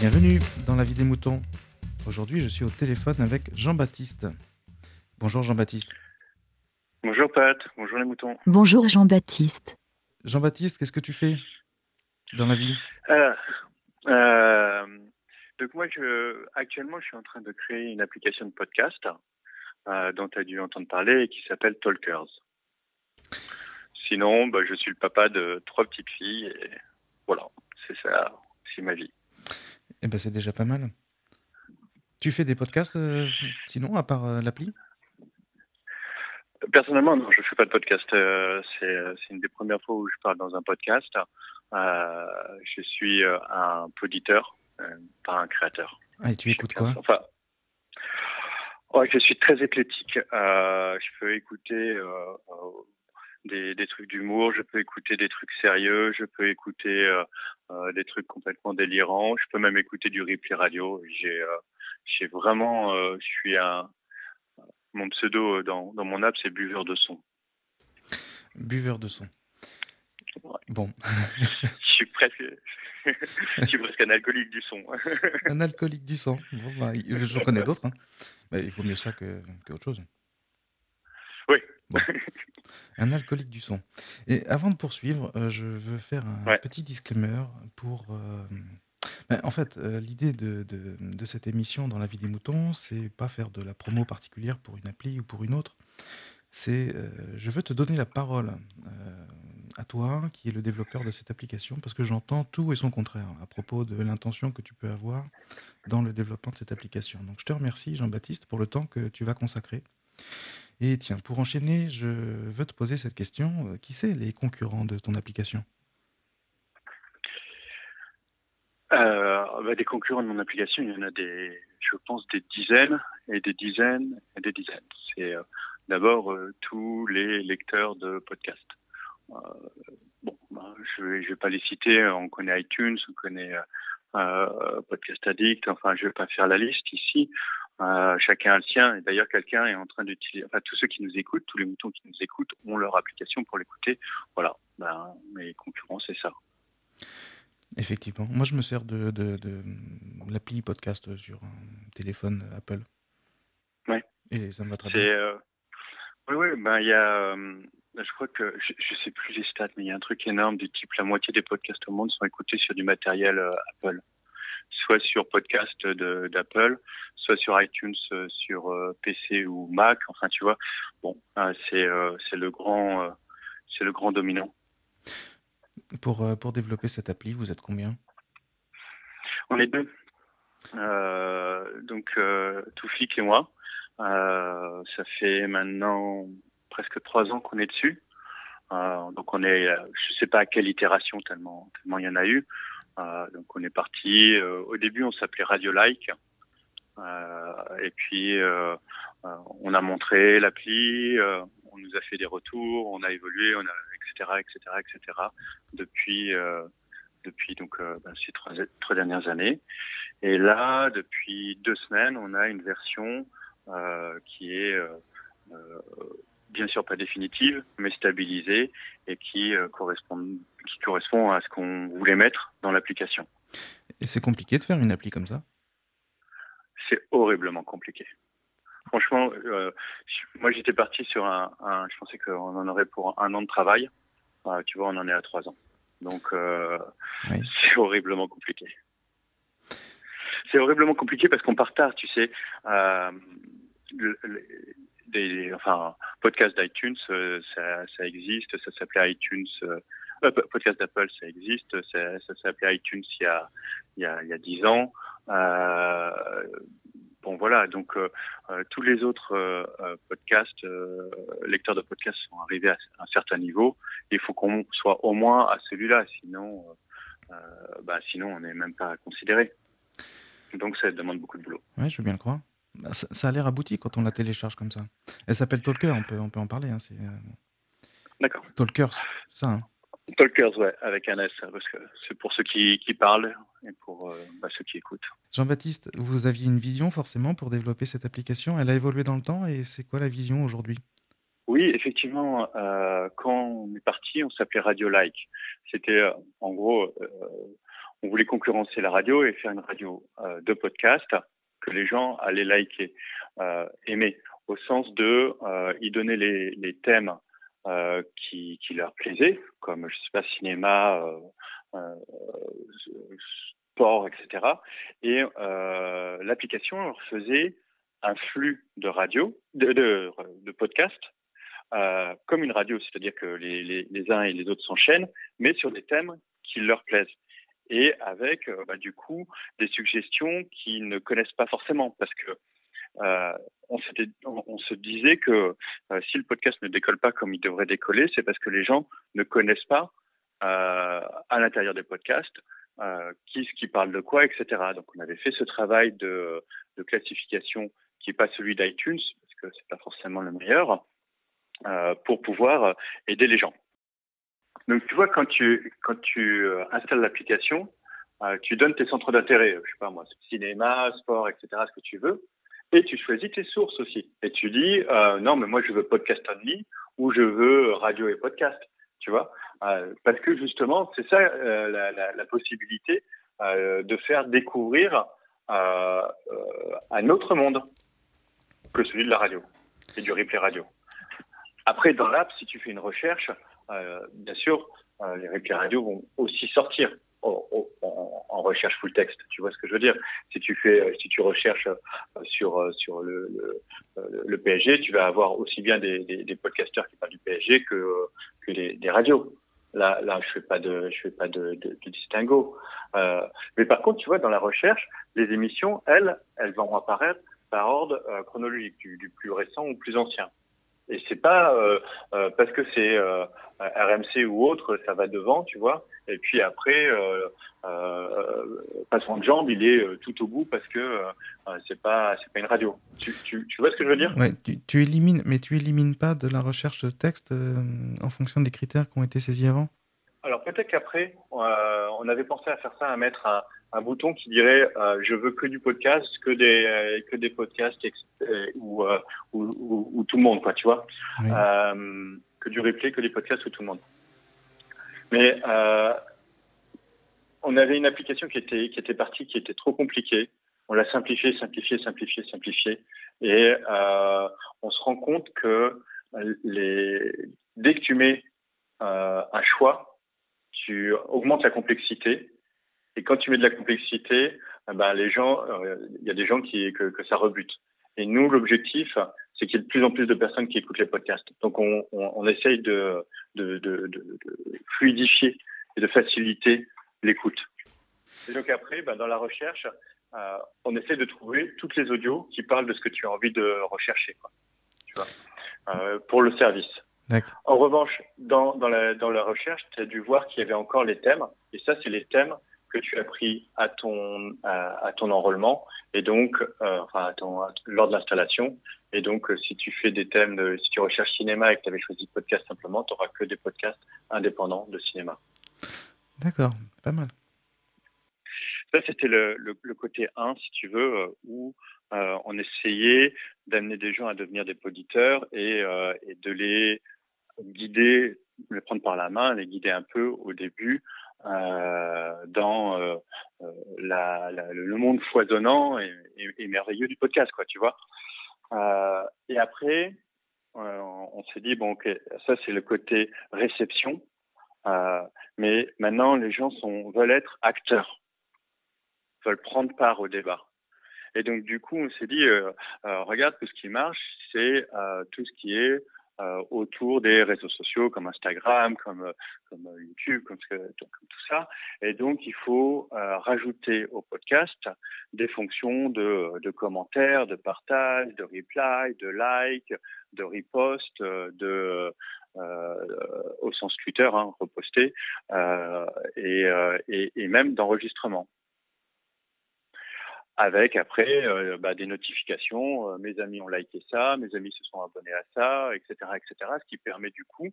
Bienvenue dans la vie des moutons. Aujourd'hui, je suis au téléphone avec Jean-Baptiste. Bonjour Jean-Baptiste. Bonjour Pat, bonjour les moutons. Bonjour Jean-Baptiste. Jean-Baptiste, qu'est-ce que tu fais dans la vie? Euh, euh, donc moi, je, actuellement, je suis en train de créer une application de podcast euh, dont tu as dû entendre parler et qui s'appelle Talkers. Sinon, bah, je suis le papa de trois petites filles et voilà, c'est ça, c'est ma vie. Eh ben, c'est déjà pas mal. Tu fais des podcasts euh, sinon, à part euh, l'appli? Personnellement, non, je fais pas de podcast. Euh, c'est une des premières fois où je parle dans un podcast. Je suis un poditeur, pas un créateur. Ah, et tu écoutes quoi? Enfin, je suis très éclectique. Je peux écouter des, des trucs d'humour, je peux écouter des trucs sérieux, je peux écouter euh, euh, des trucs complètement délirants, je peux même écouter du replay radio. J'ai, euh, j'ai vraiment, je suis un, mon pseudo dans, dans mon app, c'est buveur de son. Buveur de son. Ouais. Bon, Je suis presque, je suis presque un alcoolique du son. un alcoolique du sang. Bon, bah, j'en connais d'autres. hein. Bah, il vaut mieux ça que, que autre chose. Oui. Bon. Un alcoolique du son. Et avant de poursuivre, euh, je veux faire un Ouais. petit disclaimer pour. euh, ben, en fait, euh, l'idée de, de- de cette émission dans la vie des moutons, c'est pas faire de la promo particulière pour une appli ou pour une autre. C'est, euh, je veux te donner la parole euh, à toi, qui est le développeur de cette application, parce que j'entends tout et son contraire à propos de l'intention que tu peux avoir dans le développement de cette application. Donc, je te remercie, Jean-Baptiste, pour le temps que tu vas consacrer. Et tiens, pour enchaîner, je veux te poser cette question. Euh, Qui c'est les concurrents de ton application? Euh, bah, des concurrents de mon application, il y en a des, je pense, des dizaines et des dizaines et des dizaines. C'est euh, d'abord tous les lecteurs de podcasts. Bon, bah, je vais, je vais pas les citer. On connaît iTunes, on connaît Podcast Addict. Enfin, je vais pas faire la liste ici. Euh, chacun a le sien. Et d'ailleurs, quelqu'un est en train d'utiliser. Enfin, tous ceux qui nous écoutent, tous les moutons qui nous écoutent, ont leur application pour l'écouter. Voilà. Ben, mes concurrents, c'est ça. Effectivement. Moi, je me sers de, de, de l'appli podcast sur un téléphone Apple. Ouais. Et ça me va très bien. euh, oui oui ben il y a euh, je crois que je, je sais plus les stats mais il y a un truc énorme du type la moitié des podcasts au monde sont écoutés sur du matériel euh, Apple soit sur podcast d'Apple soit sur iTunes euh, sur euh, PC ou Mac enfin tu vois bon euh, c'est c'est le grand c'est le grand dominant Pour, pour développer cette appli, vous êtes combien? On est deux. Euh, donc euh, Toufik et moi. Euh, ça fait maintenant presque trois ans qu'on est dessus. Euh, donc on est, je sais pas à quelle itération tellement tellement il y en a eu. Donc on est parti. euh, au début on s'appelait Radio Like. Euh, et puis euh, on a montré l'appli, on nous a fait des retours, on a évolué, etc etc etc depuis depuis donc ben, ces trois, dernières années. Et là, depuis deux semaines, on a une version qui est bien sûr pas définitive, mais stabilisée et qui correspond qui correspond à ce qu'on voulait mettre dans l'application. Et c'est compliqué de faire une appli comme ça? C'est horriblement compliqué. Franchement, euh, moi j'étais parti sur un, un- je pensais qu'on en aurait pour un an de travail. Euh, tu vois, on en est à trois ans. Donc euh, Oui. c'est horriblement compliqué. C'est horriblement compliqué parce qu'on part tard, tu sais. Le- le- des, enfin, podcast d'iTunes, ça, ça existe, ça s'appelait iTunes. Podcast d'Apple, ça existe, ça, ça s'appelait iTunes il y a il y a il y a dix ans. Euh, bon voilà, donc euh, euh, tous les autres euh, podcasts, lecteurs de podcasts sont arrivés à un certain niveau. Il faut qu'on soit au moins à celui-là, sinon, bah, sinon on n'est même pas considéré. Donc ça demande beaucoup de boulot. Oui, je veux bien le croire. Bah, Ça, ça a l'air abouti quand on la télécharge comme ça. Elle s'appelle Talker, on peut, on peut en parler. Hein, c'est, D'accord. Talkers, ça. hein. Talkers, ouais, avec un S, parce que c'est pour ceux qui, qui parlent et pour euh, bah, ceux qui écoutent. Jean-Baptiste, vous aviez une vision forcément pour développer cette application. Elle a évolué dans le temps et c'est quoi la vision aujourd'hui? Oui, effectivement, euh, quand on est parti, on s'appelait Radio Like. C'était, euh, en gros, euh, on voulait concurrencer la radio et faire une radio de podcast que les gens allaient liker, aimer, au sens de y donner les, les thèmes qui, qui, leur plaisaient, comme je sais pas cinéma, sport, etc. Et l'application faisait un flux de radio, de, de, podcast, euh, comme une radio, c'est-à-dire que les, uns et les autres s'enchaînent, mais sur des thèmes qui leur plaisent. Et avec, euh, bah, du coup, des suggestions qu'ils ne connaissent pas forcément, parce que euh, on, se disait que euh, si le podcast ne décolle pas comme il devrait décoller, c'est parce que les gens ne connaissent pas euh, à l'intérieur des podcasts qui, qui parle de quoi, etc. Donc on avait fait ce travail de, classification qui n'est pas celui d'iTunes, parce que c'est pas forcément le meilleur, pour pouvoir aider les gens. Donc tu vois, quand tu, quand tu installes l'application, tu donnes tes centres d'intérêt, je sais pas moi, cinéma, sport, etc., ce que tu veux, et tu choisis tes sources aussi. Et tu dis, euh, non, mais moi je veux podcast only ou je veux radio et podcast, tu vois, parce que justement, c'est ça la, la, la, possibilité de faire découvrir un autre monde que celui de la radio et du replay radio. Après, dans l'app, si tu fais une recherche, euh, bien sûr, euh, les replays radio vont aussi sortir en, en, recherche full texte. Tu vois ce que je veux dire Si tu fais, si tu recherches euh, sur euh, sur le, le, le, PSG, tu vas avoir aussi bien des, des, des podcasteurs qui parlent du PSG que que des, radios. Là, là, je fais pas de, je fais pas de, de, de distinguo. Euh, mais par contre, tu vois, dans la recherche, les émissions, elles, elles vont apparaître par ordre euh, chronologique, du, du, plus récent au plus ancien. Et c'est pas euh, euh, parce que c'est euh, RMC ou autre, ça va devant, tu vois. Et puis après, euh, passant de jambe, il est tout au bout parce que c'est pas c'est pas une radio. Tu, tu, tu, vois ce que je veux dire? Ouais. Tu, tu, élimines, mais tu élimines pas de la recherche de texte en fonction des critères qui ont été saisis avant? Alors peut-être qu'après, on avait pensé à faire ça, à mettre un un bouton qui dirait euh, je veux que du podcast, que des euh, que des podcasts euh, ou, ou, ou, tout le monde quoi, tu vois, oui. que du replay, que des podcasts ou tout le monde. Mais on avait une application qui était qui était partie, qui était trop compliquée. On l'a simplifiée, simplifiée, simplifiée, simplifiée, et on se rend compte que les dès que tu mets un choix, tu augmentes la complexité et quand tu mets de la complexité, eh ben les gens, il euh, y a des gens qui que, que ça rebute. Et nous, l'objectif, c'est qu'il y ait de plus en plus de personnes qui écoutent les podcasts. Donc, on, on, on essaye de, de, de, de, fluidifier et de faciliter l'écoute. Et donc après, ben, dans la recherche, euh, on essaie de trouver toutes les audios qui parlent de ce que tu as envie de rechercher, quoi. Tu vois, euh, pour le service. En revanche, dans, dans, la, dans la recherche, tu as dû voir qu'il y avait encore les thèmes. Et ça, c'est les thèmes que tu as pris à ton à, à ton enrôlement et donc euh, enfin à ton, à, lors de l'installation. Et donc euh, si tu fais des thèmes de, si tu recherches cinéma et que tu avais choisi podcast simplement tu auras que des podcasts indépendants de cinéma. D'accord. Pas mal. Ça c'était le, le, le, côté 1 si tu veux euh, où euh, on essayait d'amener des gens à devenir des auditeurs et, et de les guider les prendre par la main les guider un peu au début dans euh, euh, la, le monde foisonnant et, merveilleux du podcast, quoi, tu vois. Euh, et après, on s'est dit bon, ok, ça c'est le côté réception, mais maintenant les gens sont veulent être acteurs, veulent prendre part au débat. Et donc du coup, on s'est dit, regarde, tout ce qui marche, c'est tout ce qui est euh, autour des réseaux sociaux comme Instagram, comme, comme YouTube, comme, tout ça. Et donc, il faut euh, rajouter au podcast des fonctions de, de, commentaires, de partage, de reply, de like, de repost, de euh, au sens Twitter, hein, reposter, euh, et même d'enregistrement avec après euh, bah, des notifications, euh, mes amis ont liké ça, mes amis se sont abonnés à ça, etc., etc. Ce qui permet du coup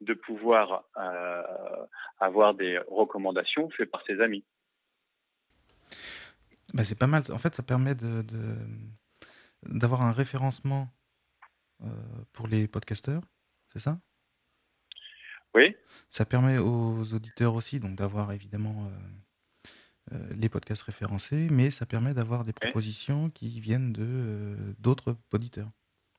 de pouvoir euh, avoir des recommandations faites par ses amis. Bah, c'est pas mal. En fait, ça permet de, d'avoir un référencement pour les podcasteurs, c'est ça? Oui. Ça permet aux auditeurs aussi donc d'avoir évidemment les podcasts référencés, mais ça permet d'avoir des propositions qui viennent de d'autres auditeurs.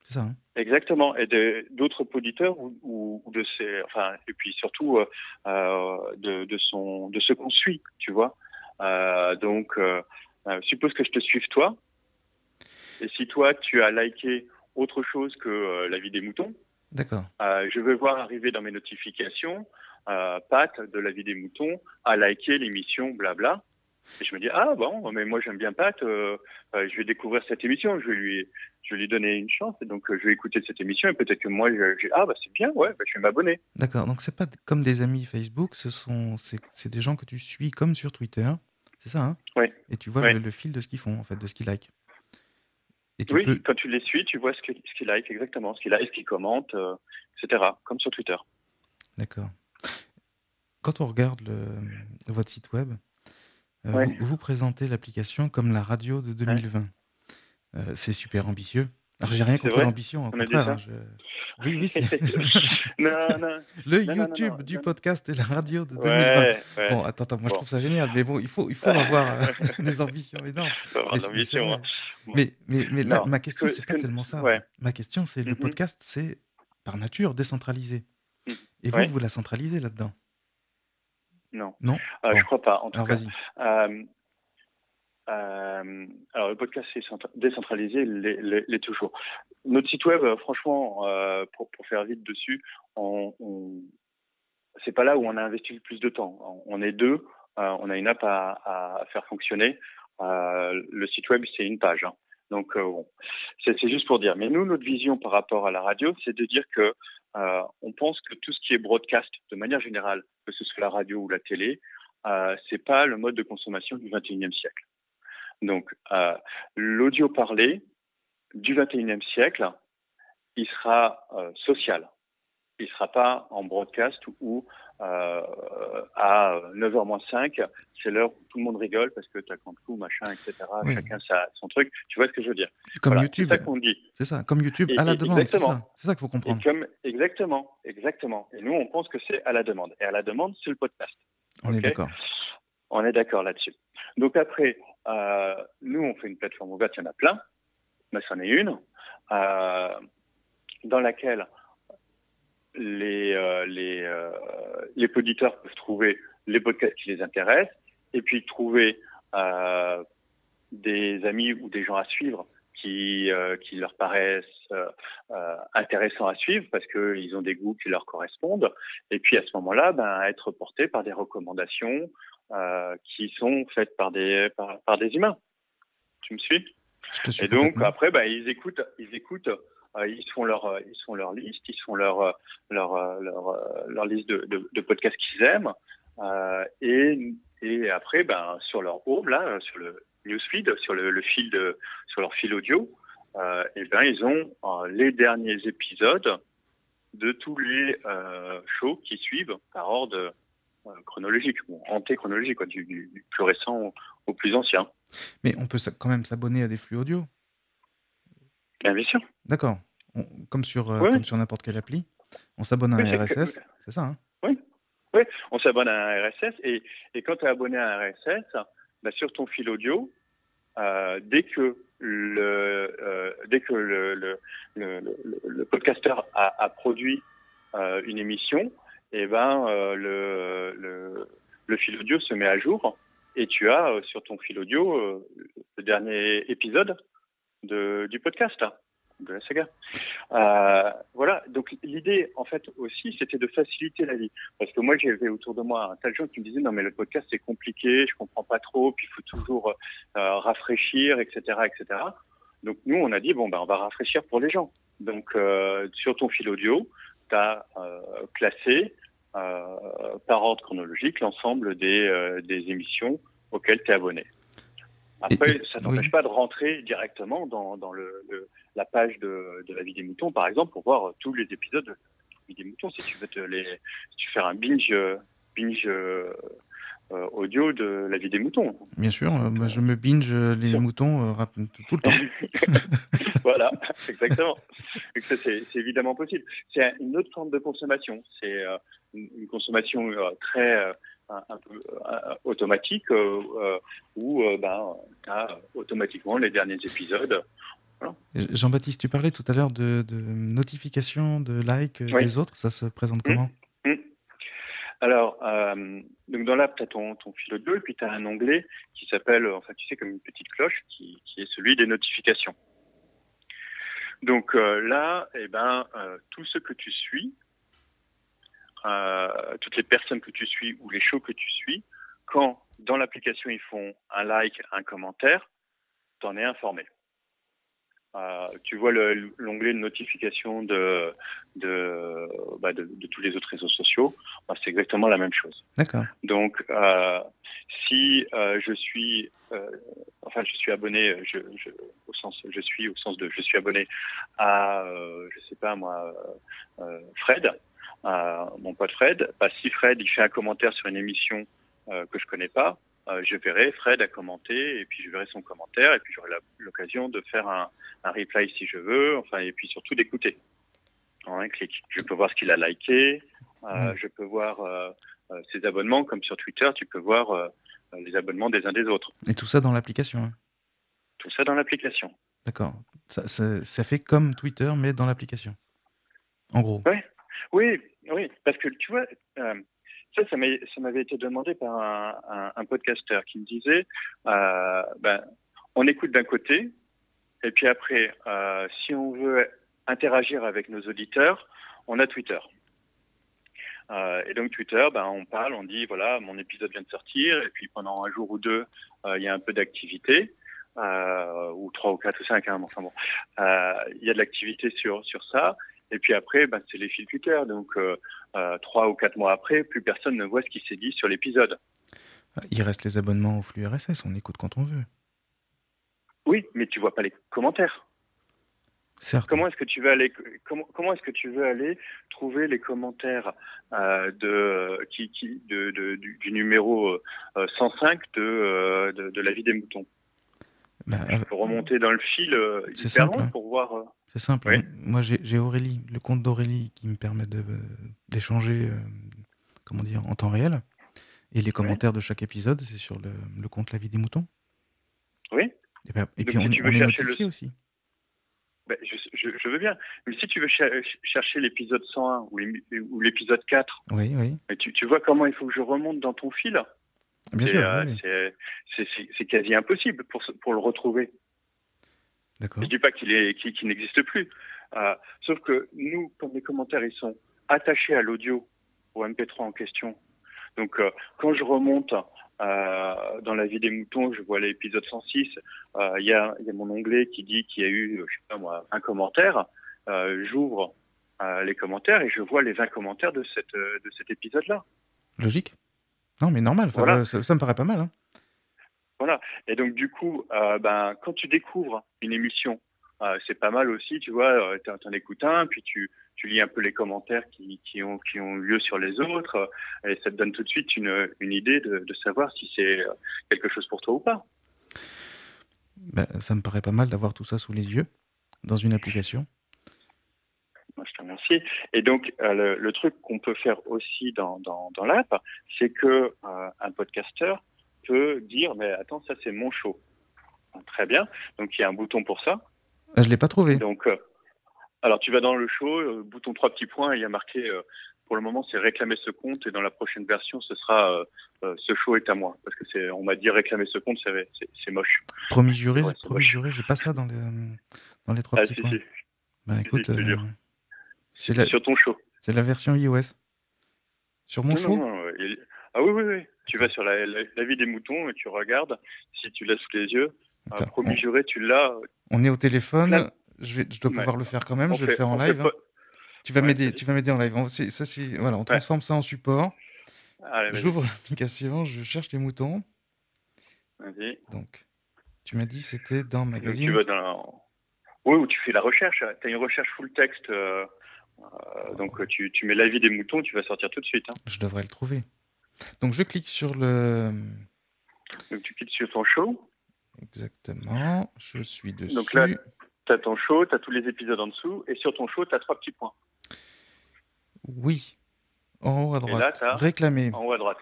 C'est ça, hein? Exactement, et d'autres auditeurs ou, de ces, enfin, et puis surtout de, de, son, de ce qu'on suit, tu vois? donc, suppose que je te suive toi, et si toi tu as liké autre chose que la vie des moutons, D'accord. je vais voir arriver dans mes notifications euh, Pat de la vie des moutons a liké l'émission blabla. Et je me dis ah bon mais moi j'aime bien Pat, euh, euh, je vais découvrir cette émission, je vais lui je vais lui donner une chance et donc euh, je vais écouter cette émission et peut-être que moi je, ah bah c'est bien ouais bah, je vais m'abonner. D'accord donc c'est pas comme des amis Facebook, ce sont c'est des gens que tu suis comme sur Twitter, c'est ça hein? Oui. Et tu vois le, fil de ce qu'ils font en fait, de ce qu'ils like. Et oui, quand tu les suis, tu vois ce qu'ils ce like exactement, ce qu'ils like, ce qu'ils commentent, etc. Comme sur Twitter. D'accord quand on regarde le, votre site web, euh, vous, présentez l'application comme la radio de 2020. Euh, c'est super ambitieux. Alors, j'ai rien contre l'ambition, au contraire. Hein, oui, oui, c'est. Le YouTube du podcast et la radio de 2020. Bon, attends, attends moi je trouve ça génial, mais bon, il faut, il faut avoir euh, des ambitions énormes. Hein. Mais, mais, mais, ma question, c'est pas tellement ça. Ma question, c'est le mm-hmm. podcast, c'est par nature décentralisé. Mm. Et vous, vous la centralisez là-dedans? Non. Non euh, Je crois pas, en tout cas. Euh, euh, alors, le podcast est décentralisé, l'est toujours. Notre site web, franchement, pour, faire vite dessus, on, on c'est pas là où on a investi le plus de temps. On est deux, on a une app à, faire fonctionner. le site web, c'est une page. Hein. Donc, bon, c'est juste pour dire. Mais nous, notre vision par rapport à la radio, c'est de dire que euh, on pense que tout ce qui est broadcast, de manière générale, que ce soit la radio ou la télé, euh, c'est pas le mode de consommation du 21e siècle. Donc, euh, l'audio parlé du 21e siècle, il sera euh, social. Il sera pas en broadcast ou euh, à 9h-5, c'est l'heure où tout le monde rigole parce que tu as fou, machin, etc. Chacun sa, son truc. Tu vois ce que je veux dire? Comme YouTube. C'est ça qu'on dit. C'est ça, comme YouTube à la demande. C'est ça, ça qu'il faut comprendre. comme, exactement, exactement. Et nous, on pense que c'est à la demande. Et à la demande, c'est le podcast. On est d'accord. On est d'accord là-dessus. Donc après, euh, nous, on fait une plateforme ouverte, il y en a plein, mais c'en est une, euh, dans laquelle les, euh, les, euh, les auditeurs peuvent trouver les podcasts qui les intéressent et puis trouver euh, des amis ou des gens à suivre qui, euh, qui leur paraissent intéressants à suivre parce qu'ils ont des goûts qui leur correspondent. Et puis à ce moment-là, ben, être portés par des recommandations qui sont faites par des, par, par des humains. Tu me suis? Et donc après, ben, ils écoutent, ils écoutent ils font leur euh, ils font leur liste, ils font leur euh, leur leur, liste de, de, podcasts qu'ils aiment et et après ben sur leur home là sur le newsfeed sur le, fil de sur leur fil audio euh, et ben ils ont les derniers épisodes de tous les euh, shows qui suivent par ordre chronologique, bon, chronologique, quoi, du, du, plus récent au, plus ancien. Mais on peut quand même s'abonner à des flux audio Bien, sûr. D'accord. Comme sur, euh, sur n'importe quelle appli. On s'abonne à un RSS, c'est ça hein Oui. Oui, on s'abonne à un RSS et, et quand tu es abonné à un RSS, bah, sur ton fil audio, euh, dès que le euh, dès que le, le, le, le podcasteur a, a produit euh, une émission, et eh ben euh, le, le, le fil audio se met à jour et tu as euh, sur ton fil audio le dernier épisode de, du podcast de la saga. Euh, voilà, donc l'idée en fait aussi c'était de faciliter la vie. Parce que moi j'avais autour de moi un tas de gens qui me disaient non mais le podcast c'est compliqué, je comprends pas trop, puis il faut toujours euh, rafraîchir, etc. etc. Donc nous on a dit bon ben on va rafraîchir pour les gens. Donc euh, sur ton fil audio, tu as euh, classé euh, par ordre chronologique l'ensemble des, euh, des émissions auxquelles tu es abonné. Après, ça t'empêche pas de rentrer directement dans, dans le, le, la page de, de, la vie des moutons, par exemple, pour voir tous les épisodes de la vie des moutons. Si tu veux te les, si tu fais un binge, binge euh, audio de la vie des moutons. Bien sûr, euh, je me binge les moutons euh, tout le temps. voilà, exactement. C'est évidemment possible. C'est une autre forme de consommation. C'est une, une, consommation très un, peu automatique où ben, tu as automatiquement les derniers épisodes. Jean-Baptiste, tu parlais tout à l'heure de, de notifications, de likes des autres. Ça se présente mmh. comment? Mmh. Alors, donc dans l'app, tu as ton, ton fil audio et puis tu as un onglet qui s'appelle, enfin tu sais, comme une petite cloche qui, qui est celui des notifications. Donc là, eh ben, tout ce que tu suis, euh, toutes les personnes que tu suis ou les shows que tu suis, quand dans l'application ils font un like, un commentaire, t'en es informé. Euh, tu vois l'onglet de notification de, de, bah de, de, tous les autres réseaux sociaux, bah c'est exactement la même chose. D'accord. Donc, euh, si euh, je suis, enfin, je suis abonné, je, je, au sens, je suis au sens de, je suis abonné à, je sais pas moi, Fred, mon pote Fred, bah, si Fred il fait un commentaire sur une émission euh, que je connais pas, euh, je verrai Fred a commenté et puis je verrai son commentaire et puis j'aurai l'occasion de faire un, un, reply si je veux, enfin et puis surtout d'écouter en un clic. Je peux voir ce qu'il a liké, euh, je peux voir euh, euh, ses abonnements comme sur Twitter, tu peux voir les abonnements des uns des autres. Et tout ça dans l'application. Hein. Tout ça dans l'application. D'accord. Ça, ça, ça, fait comme Twitter mais dans l'application. En gros. Ouais. Oui, oui, parce que tu vois, euh, ça, ça m'avait été demandé par un, un, podcasteur qui me disait, euh, ben, on écoute d'un côté, et puis après, euh, si on veut interagir avec nos auditeurs, on a Twitter. Et donc Twitter, ben, on parle, on dit voilà, mon épisode vient de sortir, et puis pendant un jour ou deux, il y a un peu d'activité, ou trois ou quatre ou cinq, hein, il y a de l'activité sur sur ça. Et puis après, ben, c'est les fils Twitter. Donc, euh, euh, trois ou quatre mois après, plus personne ne voit ce qui s'est dit sur l'épisode. Il reste les abonnements au flux RSS, on écoute quand on veut. Oui, mais tu vois pas les commentaires. Certes. Comment est-ce que tu veux aller comment, comment est-ce que tu veux aller trouver les commentaires euh, de qui, qui de, de du, du, numéro 105 de, de, de la vie des moutons? Bah, Je peux remonter dans le fil hyper simple, hein. pour voir. C'est simple. Oui. Moi, j'ai Aurélie, le compte d'Aurélie qui me permet d'échanger, euh, comment dire, en temps réel. Et les commentaires oui. de chaque épisode, c'est sur le, le, compte La Vie des Moutons. Oui. Et, ben, et puis, on, on est notifié le... aussi. Ben, je, je, je, veux bien. Mais si tu veux cher chercher l'épisode 101 ou l'épisode 4, oui, oui. Tu, tu, vois comment il faut que je remonte dans ton fil? Bien sûr. Euh, oui. C'est quasi impossible pour, pour le retrouver. Je dis pas qu'il qu n'existe plus. Euh, sauf que nous, comme les commentaires, ils sont attachés à l'audio, au MP3 en question. Donc, euh, quand je remonte euh, dans la vie des moutons, je vois l'épisode 106, il y, a, y a mon onglet qui dit qu'il y a eu, je sais pas moi, un commentaire. J'ouvre les commentaires et je vois les 20 commentaires de, cette, de cet épisode-là. Logique. Non, mais normal, ça, Voilà. ça, ça me paraît pas mal. Hein. Voilà. Et donc du coup, euh, ben quand tu découvres une émission, euh, c'est pas mal aussi, tu vois, euh, t'en écoutes un, puis tu tu lis un peu les commentaires qui qui ont qui ont lieu sur les autres, et ça te donne tout de suite une une idée de, de savoir si c'est quelque chose pour toi ou pas. Ben, ça me paraît pas mal d'avoir tout ça sous les yeux dans une application. Moi, je te remercie. Et donc, euh, le, le, truc qu'on peut faire aussi dans, dans, dans l'app, c'est que euh, un podcasteur peut dire mais attends ça c'est mon show. Très bien. Donc il y a un bouton pour ça. Ah, je l'ai pas trouvé. Donc euh, alors tu vas dans le show euh, bouton trois petits points il y a marqué euh, pour le moment c'est réclamer ce compte et dans la prochaine version ce sera ce show est à moi. Parce que c'est on m'a dit réclamer ce compte c'est moche. Promis juré ouais, promis juré j'ai pas ça dans les dans les trois ah, petits si, points. si. bah écoute c'est la... sur ton show. c'est la version iOS. Sur mon non, show? non, non, il... ah oui oui oui tu vas sur la, la, la, vie des moutons et tu regardes. Si tu l'as sous les yeux, un promis on... juré, tu l'as. On est au téléphone. Là... Je, vais, je dois pouvoir le faire quand même. On je vais fait, le faire en live. Hein. Tu vas ouais, m'aider. Tu vas m'aider en live. On, ça, voilà, on transforme ça en support. J'ouvre l'application. Je cherche les moutons. Vas-y. Donc, tu m'as dit c'était dans magazine. tu vas dans. Oui, où tu fais la recherche. Tu as une recherche full texte. Euh, euh, donc, tu, tu mets l'avis des moutons, tu vas sortir tout de suite. Hein. Je devrais le trouver. Donc je clique sur le. Donc tu cliques sur ton show. Exactement. Je suis dessus. Donc là, tu as ton show, tu as tous les épisodes en dessous, et sur ton show, tu as trois petits points. Oui. En haut à droite. Là, Réclamer. En haut à droite.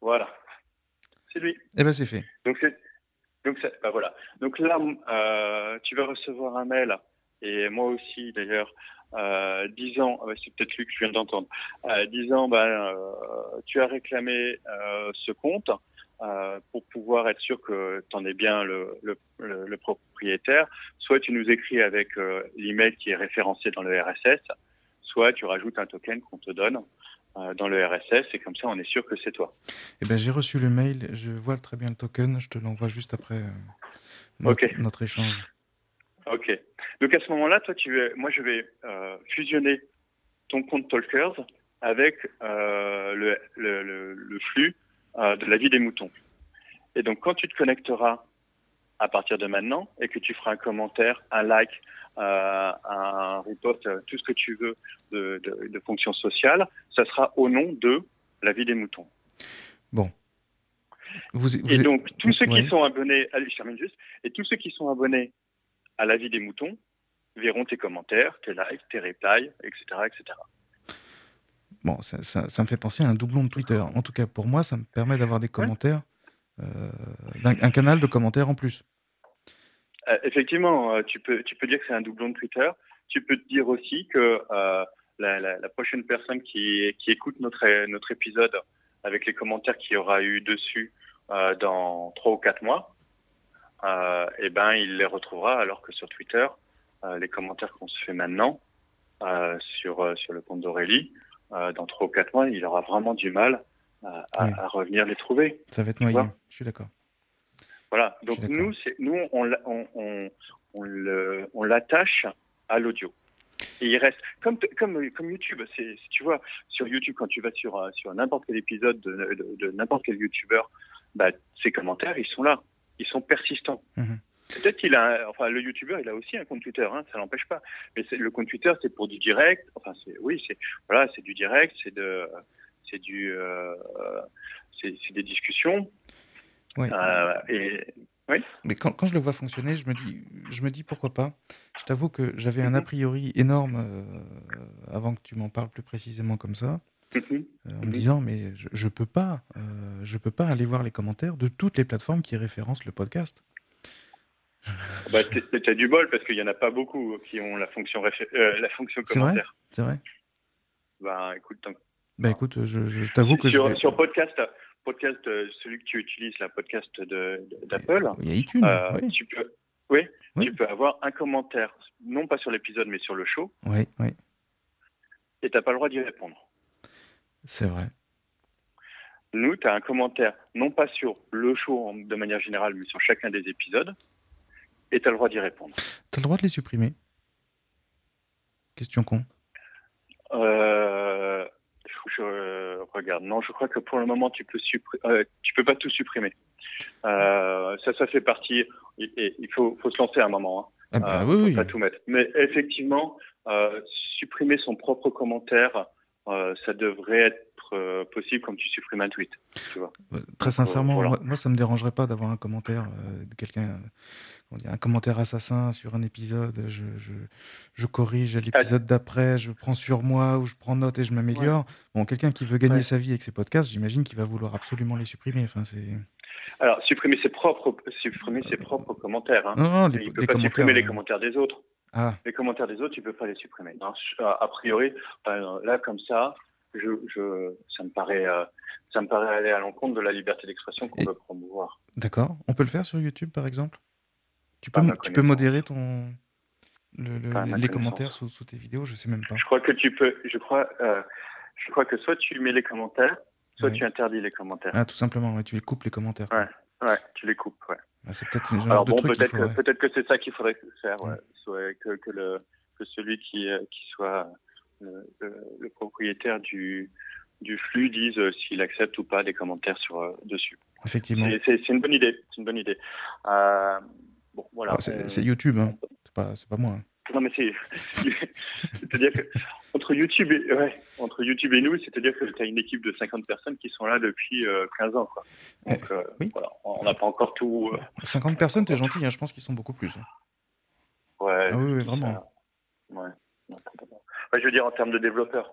Voilà. C'est lui. Eh ben c'est fait. Donc, c'est, donc bah, voilà. Donc là, euh, tu vas recevoir un mail, et moi aussi d'ailleurs, euh, disant, ah c'est peut-être lui que je viens d'entendre, euh, disant, bah, euh, tu as réclamé euh, ce compte euh, pour pouvoir être sûr que tu en es bien le, le, le, propriétaire. Soit tu nous écris avec l'email qui est référencé dans le RSS, soit tu rajoutes un token qu'on te donne dans le RSS et comme ça on est sûr que c'est toi. Eh ben j'ai reçu le mail, je vois très bien le token, je te l'envoie juste après notre, notre échange. Ok. Donc à ce moment-là, toi, tu, moi, je vais euh, fusionner ton compte Talkers avec euh, le, le, le, flux euh, de la vie des moutons. Et donc, quand tu te connecteras à partir de maintenant et que tu feras un commentaire, un like, un repost, tout ce que tu veux de, de, de fonction sociale, ça sera au nom de la vie des moutons. Bon. Vous, vous et donc, tous ceux qui sont abonnés, allez, je termine juste, et tous ceux qui sont abonnés à la vie des moutons verront tes commentaires, tes likes, tes replies, etc. etc. Bon, ça, ça, me fait penser à un doublon de Twitter. En tout cas, pour moi, ça me permet d'avoir des commentaires, euh, un, canal de commentaires en plus. Euh, effectivement, euh, tu peux, tu peux dire que c'est un doublon de Twitter. Tu peux te dire aussi que la, la, prochaine personne qui, qui écoute notre, notre épisode avec les commentaires qu'il y aura eu dessus dans trois ou quatre mois, euh, eh ben, il les retrouvera alors que sur Twitter, euh, les commentaires qu'on se fait maintenant euh, sur, sur le compte d'Aurélie, dans trois ou quatre mois, il aura vraiment du mal à, à, revenir les trouver. Ça va être noyé, je suis d'accord. Voilà, donc nous, nous on, on, on, on, l'attache à l'audio. Et il reste comme comme comme YouTube. C'est tu vois sur YouTube quand tu vas sur sur n'importe quel épisode de, de, de n'importe quel YouTuber, bah ces commentaires ils sont là ils sont persistants. Mhm. Peut-être qu'il a, enfin, le youtubeur, il a aussi un compte Twitter, hein, ça l'empêche pas. Mais le compte Twitter, c'est pour du direct. Enfin, c'est, oui, c'est, voilà, c'est du direct, c'est de, c'est du, euh, c'est, des discussions. Oui. Euh, et, oui. Mais quand, quand, je le vois fonctionner, je me dis, je me dis pourquoi pas. Je t'avoue que j'avais un a mhm. priori énorme euh, avant que tu m'en parles plus précisément comme ça. Mhm. Euh, en me disant mais je, je peux pas euh, je peux pas aller voir les commentaires de toutes les plateformes qui référencent le podcast. Bah, tu as du bol parce qu'il y en a pas beaucoup qui ont la fonction euh, la fonction commentaire. C'est vrai. Bah écoute, bah, écoute, je, t'avoue que sur, je sur podcast podcast celui que tu utilises la podcast de d'Apple. Il y a iTunes. oui. Tu peux oui, tu peux avoir un commentaire non pas sur l'épisode mais sur le show. Oui, oui. Et t'as pas le droit d'y répondre. C'est vrai. Nous, tu as un commentaire, non pas sur le show de manière générale, mais sur chacun des épisodes, et tu as le droit d'y répondre. Tu as le droit de les supprimer Question con. Euh, je, regarde. Non, je crois que pour le moment, tu peux, euh, tu peux pas tout supprimer. Euh, ça, ça fait partie. Et, il faut, faut, se lancer à un moment. Hein. Ah bah, oui, oui. Pas tout mettre. Mais effectivement, supprimer son propre commentaire euh, ça devrait être euh, possible comme tu supprimes un tweet. Tu vois. Très sincèrement, moi, ça me dérangerait pas d'avoir un commentaire euh, de quelqu'un, un commentaire assassin sur un épisode. Je, je, je corrige l'épisode d'après, je prends sur moi ou je prends note et je m'améliore. Bon, quelqu'un qui veut gagner sa vie avec ses podcasts, j'imagine qu'il va vouloir absolument les supprimer. Enfin, c'est. Alors, supprimer ses propres, supprimer ses propres commentaires. Hein. Non, non, les, il peut pas supprimer les commentaires des autres. Ah. Les commentaires des autres, tu peux pas les supprimer. a priori, là comme ça, je, je, ça me paraît, euh, ça me paraît aller à l'encontre de la liberté d'expression qu'on veut promouvoir. D'accord. On peut le faire sur YouTube, par exemple? Tu peux, tu peux modérer ton le, les commentaires sous, sous, tes vidéos? Je sais même pas. Je crois que tu peux. Je crois, euh, je crois que soit tu mets les commentaires, soit tu interdis les commentaires. Ah, tout simplement. tu les coupes les commentaires. Ouais. Ouais, tu les coupes. Ouais. Ah, c'est peut-être une genre de bon, peut-être que, peut-être que c'est ça qu'il faudrait faire. Ouais. Soit que, que, le, que celui qui, euh, qui soit le, le, propriétaire du, du flux dise euh, s'il accepte ou pas des commentaires sur euh, dessus. Effectivement. C'est une bonne idée. C'est une bonne idée. Euh, bon, voilà. Ah, c'est YouTube, hein. c'est pas, pas moi. Hein. Non, mais c'est. C'est-à-dire que entre YouTube et, ouais, entre YouTube et nous, c'est-à-dire que tu as une équipe de 50 personnes qui sont là depuis 15 ans. Quoi. Donc, oui. voilà, on n'a pas encore tout. 50 personnes, t'es gentil, hein, je pense qu'ils sont beaucoup plus. Hein. Ouais. Ah oui, oui vraiment. Ouais. je veux dire en termes de développeurs.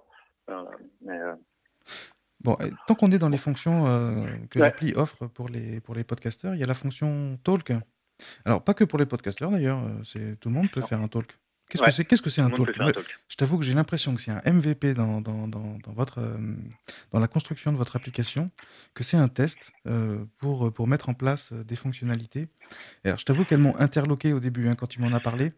Euh, mais, euh, Bon, tant qu'on est dans les fonctions que l'appli offre pour les, pour les podcasteurs, il y a la fonction talk. Alors, pas que pour les podcasteurs d'ailleurs, c'est tout le monde peut faire un talk. Qu'est-ce que c'est qu'est-ce que c'est un talk Je t'avoue que j'ai l'impression que c'est un MVP dans, dans, dans, dans votre, dans la construction de votre application, que c'est un test pour, pour mettre en place des fonctionnalités. alors, je t'avoue qu'elles m'ont interloqué au début hein, quand tu m'en as parlé.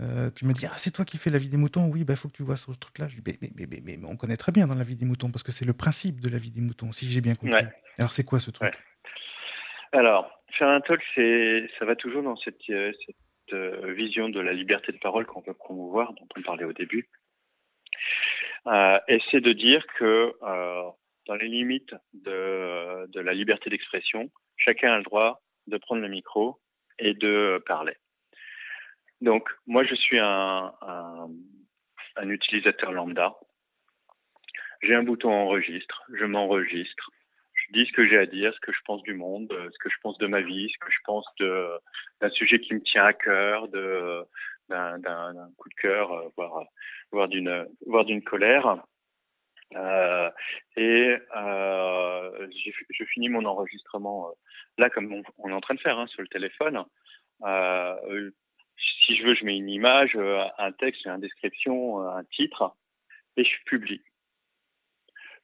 Euh, tu m'as dit: «Ah, c'est toi qui fais la vie des moutons? Oui, bah, faut que tu vois ce truc-là». Je dis: «Mais mais mais mais on connaît très bien dans la vie des moutons parce que c'est le principe de la vie des moutons, si j'ai bien compris». Alors c'est quoi ce truc? Alors, faire un talk, ça va toujours dans cette, euh, cette euh, vision de la liberté de parole qu'on veut promouvoir, dont on parlait au début. et c'est de dire que, dans les limites de la liberté d'expression, chacun a le droit de prendre le micro et de parler. Donc, moi, je suis un, utilisateur lambda. J'ai un bouton enregistre, je m'enregistre, je dis ce que j'ai à dire, ce que je pense du monde, ce que je pense de ma vie, ce que je pense d'un sujet qui me tient à cœur, d'un coup de cœur, euh, voire, d'une colère. Euh, et euh, je finis mon enregistrement euh, là comme on, est en train de faire hein, sur le téléphone. Euh, si je veux, je mets une image, euh, un texte, une description, euh, un titre, et je publie.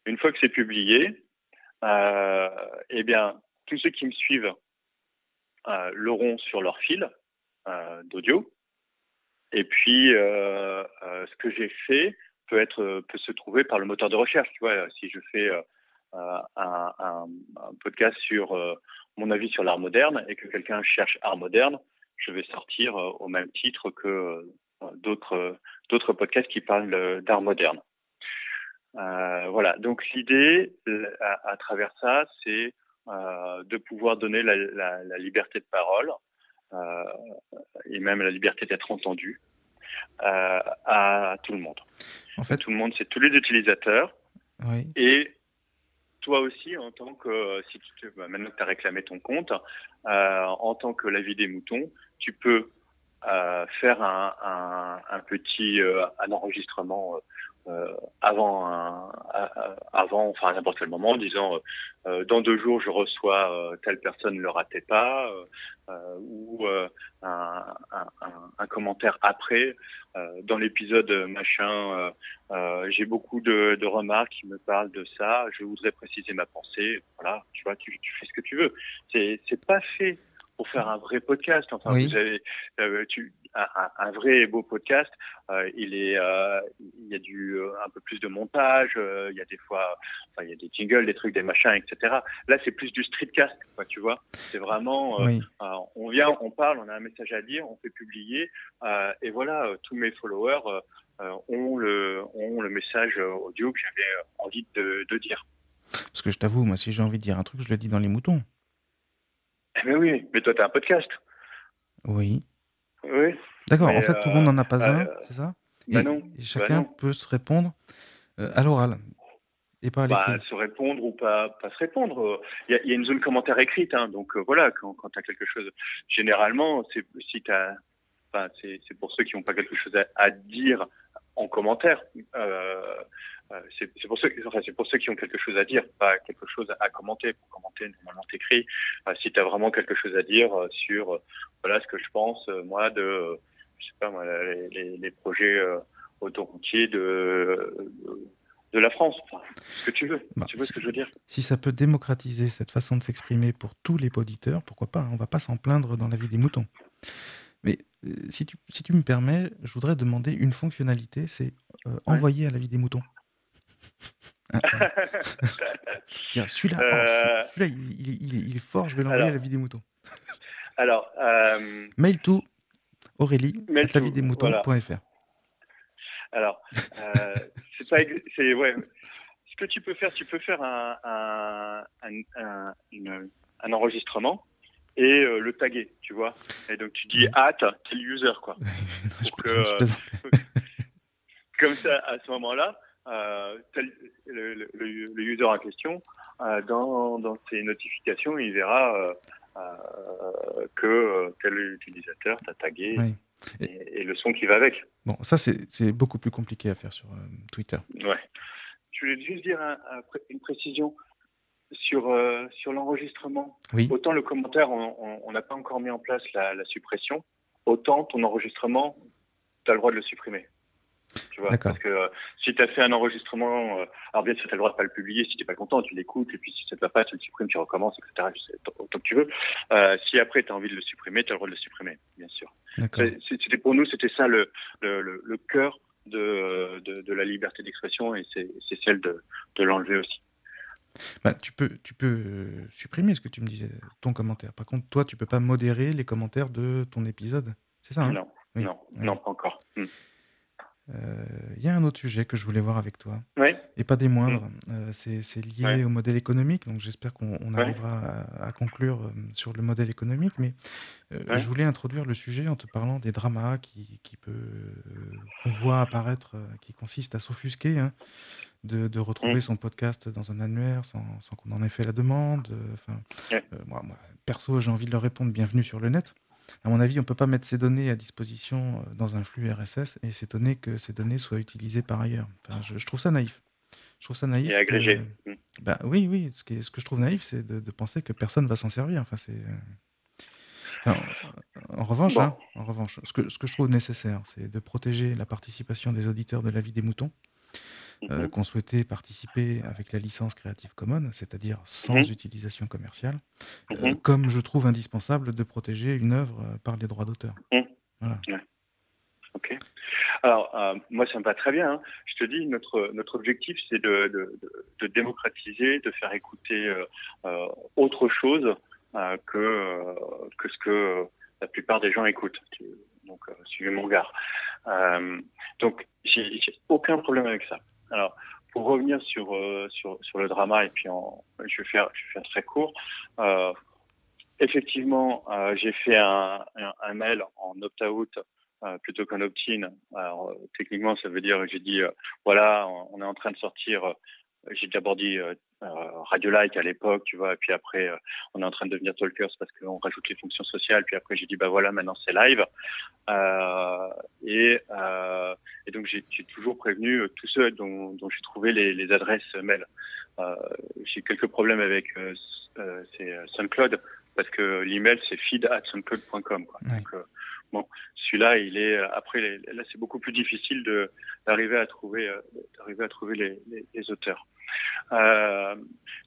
Une fois que c'est publié, euh, eh bien, tous ceux qui me suivent euh, l'auront sur leur fil euh, d'audio. Et puis, euh, ce que j'ai fait peut être peut se trouver par le moteur de recherche. Tu vois, si je fais un, un, podcast sur mon avis sur l'art moderne et que quelqu'un cherche art moderne, je vais sortir euh, au même titre que euh, d'autres podcasts qui parlent d'art moderne. Euh, voilà. Donc l'idée à, travers ça, c'est de pouvoir donner la, la, la, liberté de parole euh, et même la liberté d'être entendu euh, à tout le monde. En fait, tout le monde, c'est tous les utilisateurs. Oui. Et toi aussi, en tant que, si tu, bah, maintenant que tu as réclamé ton compte, euh, en tant que la vie des moutons, tu peux euh, faire un, un, un petit euh, un enregistrement euh, avant un, avant enfin à n'importe quel moment en disant euh, dans deux jours je reçois telle personne ne le ratez pas ou un, commentaire après dans l'épisode machin j'ai beaucoup de, remarques qui me parlent de ça je voudrais préciser ma pensée voilà tu vois tu, fais ce que tu veux. C'est pas fait pour faire un vrai podcast. Enfin, vous avez euh, tu, un, un, vrai et beau podcast. Euh, il est, euh, il y a du un peu plus de montage. il y a des fois, enfin, il y a des jingles, des trucs, des machins, etc. Là, c'est plus du streetcast, quoi. Tu vois, c'est vraiment, on vient, on parle, on a un message à dire, on fait publier, et voilà, tous mes followers ont le, ont le message audio que j'avais envie de, de dire. Parce que je t'avoue, moi, si j'ai envie de dire un truc, je le dis dans les moutons. Eh ben oui, mais toi, tu as un podcast. Oui. Oui. D'accord, en fait, tout le monde n'en a pas un, euh, c'est ça? bah non. et chacun bah peut se répondre euh, à l'oral et pas à bah, se répondre ou pas, pas se répondre. Il y a, y a, une zone commentaire écrite, hein, donc euh, voilà, quand, quand tu as quelque chose, généralement, c'est si c'est pour ceux qui n'ont pas quelque chose à, à, dire en commentaire. Euh, euh, c'est pour ceux, enfin, c'est pour ceux qui ont quelque chose à dire, pas quelque chose à commenter. Pour commenter, normalement, t'écris. Euh, si tu as vraiment quelque chose à dire euh, sur, euh, voilà, ce que je pense, moi, de, je sais pas, moi, les, les projets autoroutiers de, de la France. Enfin, ce que tu veux. Bah, tu veux ce que je veux dire? Si ça peut démocratiser cette façon de s'exprimer pour tous les auditeurs, pourquoi pas hein, On va pas s'en plaindre dans la vie des moutons. Mais si, tu, si tu me permets, je voudrais demander une fonctionnalité, c'est envoyer à la vie des moutons. Celui-là, euh, celui il, il, il, est fort, je vais l'envoyer à la vie des moutons. alors, euh... mail to Aurélie, la vie des moutons.fr. Alors, euh, c'est pas, ouais. Ce que tu peux faire, tu peux faire un, un, un, un enregistrement et euh, le taguer, tu vois. Et donc tu dis at tel user quoi. comme ça, à ce moment-là, tel, le, le, le, user en question, euh, dans, dans ses notifications, il verra euh, euh que euh, tel utilisateur t'a tagué et, et, le son qui va avec. Bon, ça c'est beaucoup plus compliqué à faire sur Twitter. Ouais. Tu, voulais juste dire une précision sur, sur l'enregistrement. Oui. Autant le commentaire, on n'a pas encore mis en place la, la suppression, autant ton enregistrement, tu as le droit de le supprimer. Tu vois, parce que euh, si tu as fait un enregistrement, euh, alors bien sûr, tu as le droit de pas le publier si tu pas content, tu l'écoutes, et puis si ça te va pas, tu le supprimes, tu recommences, etc. Autant que tu veux. Euh, si après tu as envie de le supprimer, tu as le droit de le supprimer, bien sûr. C'était pour nous, c'était ça le, le, le, cœur de, de, de, la liberté d'expression, et c'est celle de, de l'enlever aussi. Bah, tu peux, tu peux supprimer ce que tu me disais, ton commentaire. Par contre, toi, tu peux pas modérer les commentaires de ton épisode. C'est ça hein? Non, non, non, pas encore. Hmm. Euh, il y a un autre sujet que je voulais voir avec toi, et pas des moindres. Mmh. Euh, c'est lié au modèle économique, donc j'espère qu'on arrivera à, conclure euh, sur le modèle économique. Mais je voulais introduire le sujet en te parlant des dramas qui, qui peut qu'on voit apparaître, qui consiste à s'offusquer, hein, de, retrouver mmh. son podcast dans un annuaire sans, qu'on en ait fait la demande. Enfin, moi, perso, j'ai envie de leur répondre bienvenue sur le net à mon avis, on ne peut pas mettre ces données à disposition euh, dans un flux RSS et s'étonner que ces données soient utilisées par ailleurs. Enfin, je, trouve ça naïf. Je trouve ça naïf. Et agrégé. Mm. bah, oui, oui. Ce, ce, que je trouve naïf, c'est de, penser que personne va s'en servir. Enfin, c'est. Euh, en revanche, hein, en revanche, ce que, ce que je trouve nécessaire, c'est de protéger la participation des auditeurs de la vie des moutons euh, mhm. qu'on souhaitait participer avec la licence Creative Commons, c'est-à-dire sans mhm. utilisation commerciale, euh, mhm. comme je trouve indispensable de protéger une œuvre euh, par les droits d'auteur. Voilà. Ok. Alors, moi, ça me va très bien. Hein. Je te dis, notre, notre objectif, c'est de, de, de, démocratiser, de faire écouter autre chose que, que ce que la plupart des gens écoutent. Donc, suivez mon regard. donc, j'ai aucun problème avec ça. Alors, pour revenir sur, euh, sur, sur, le drama, et puis je, vais faire, je vais faire très court. Euh, effectivement, euh, j'ai fait un, un, mail en opt-out plutôt qu'un opt-in. Alors, techniquement, ça veut dire que j'ai dit, voilà, on est en train de sortir j'ai d'abord dit euh, Radio Like à l'époque, tu vois, et puis après euh, on est en train de devenir Talkers parce qu'on rajoute les fonctions sociales, puis après j'ai dit bah voilà maintenant c'est live, euh, et, euh, et donc j'ai toujours prévenu tous ceux dont, dont j'ai trouvé les, les, adresses mail. j'ai quelques problèmes avec c'est SoundCloud parce que l'email c'est feed at soundcloud.com. Donc bon, celui-là il est après là c'est beaucoup plus difficile de d'arriver à trouver d'arriver à trouver les, les, auteurs. Euh,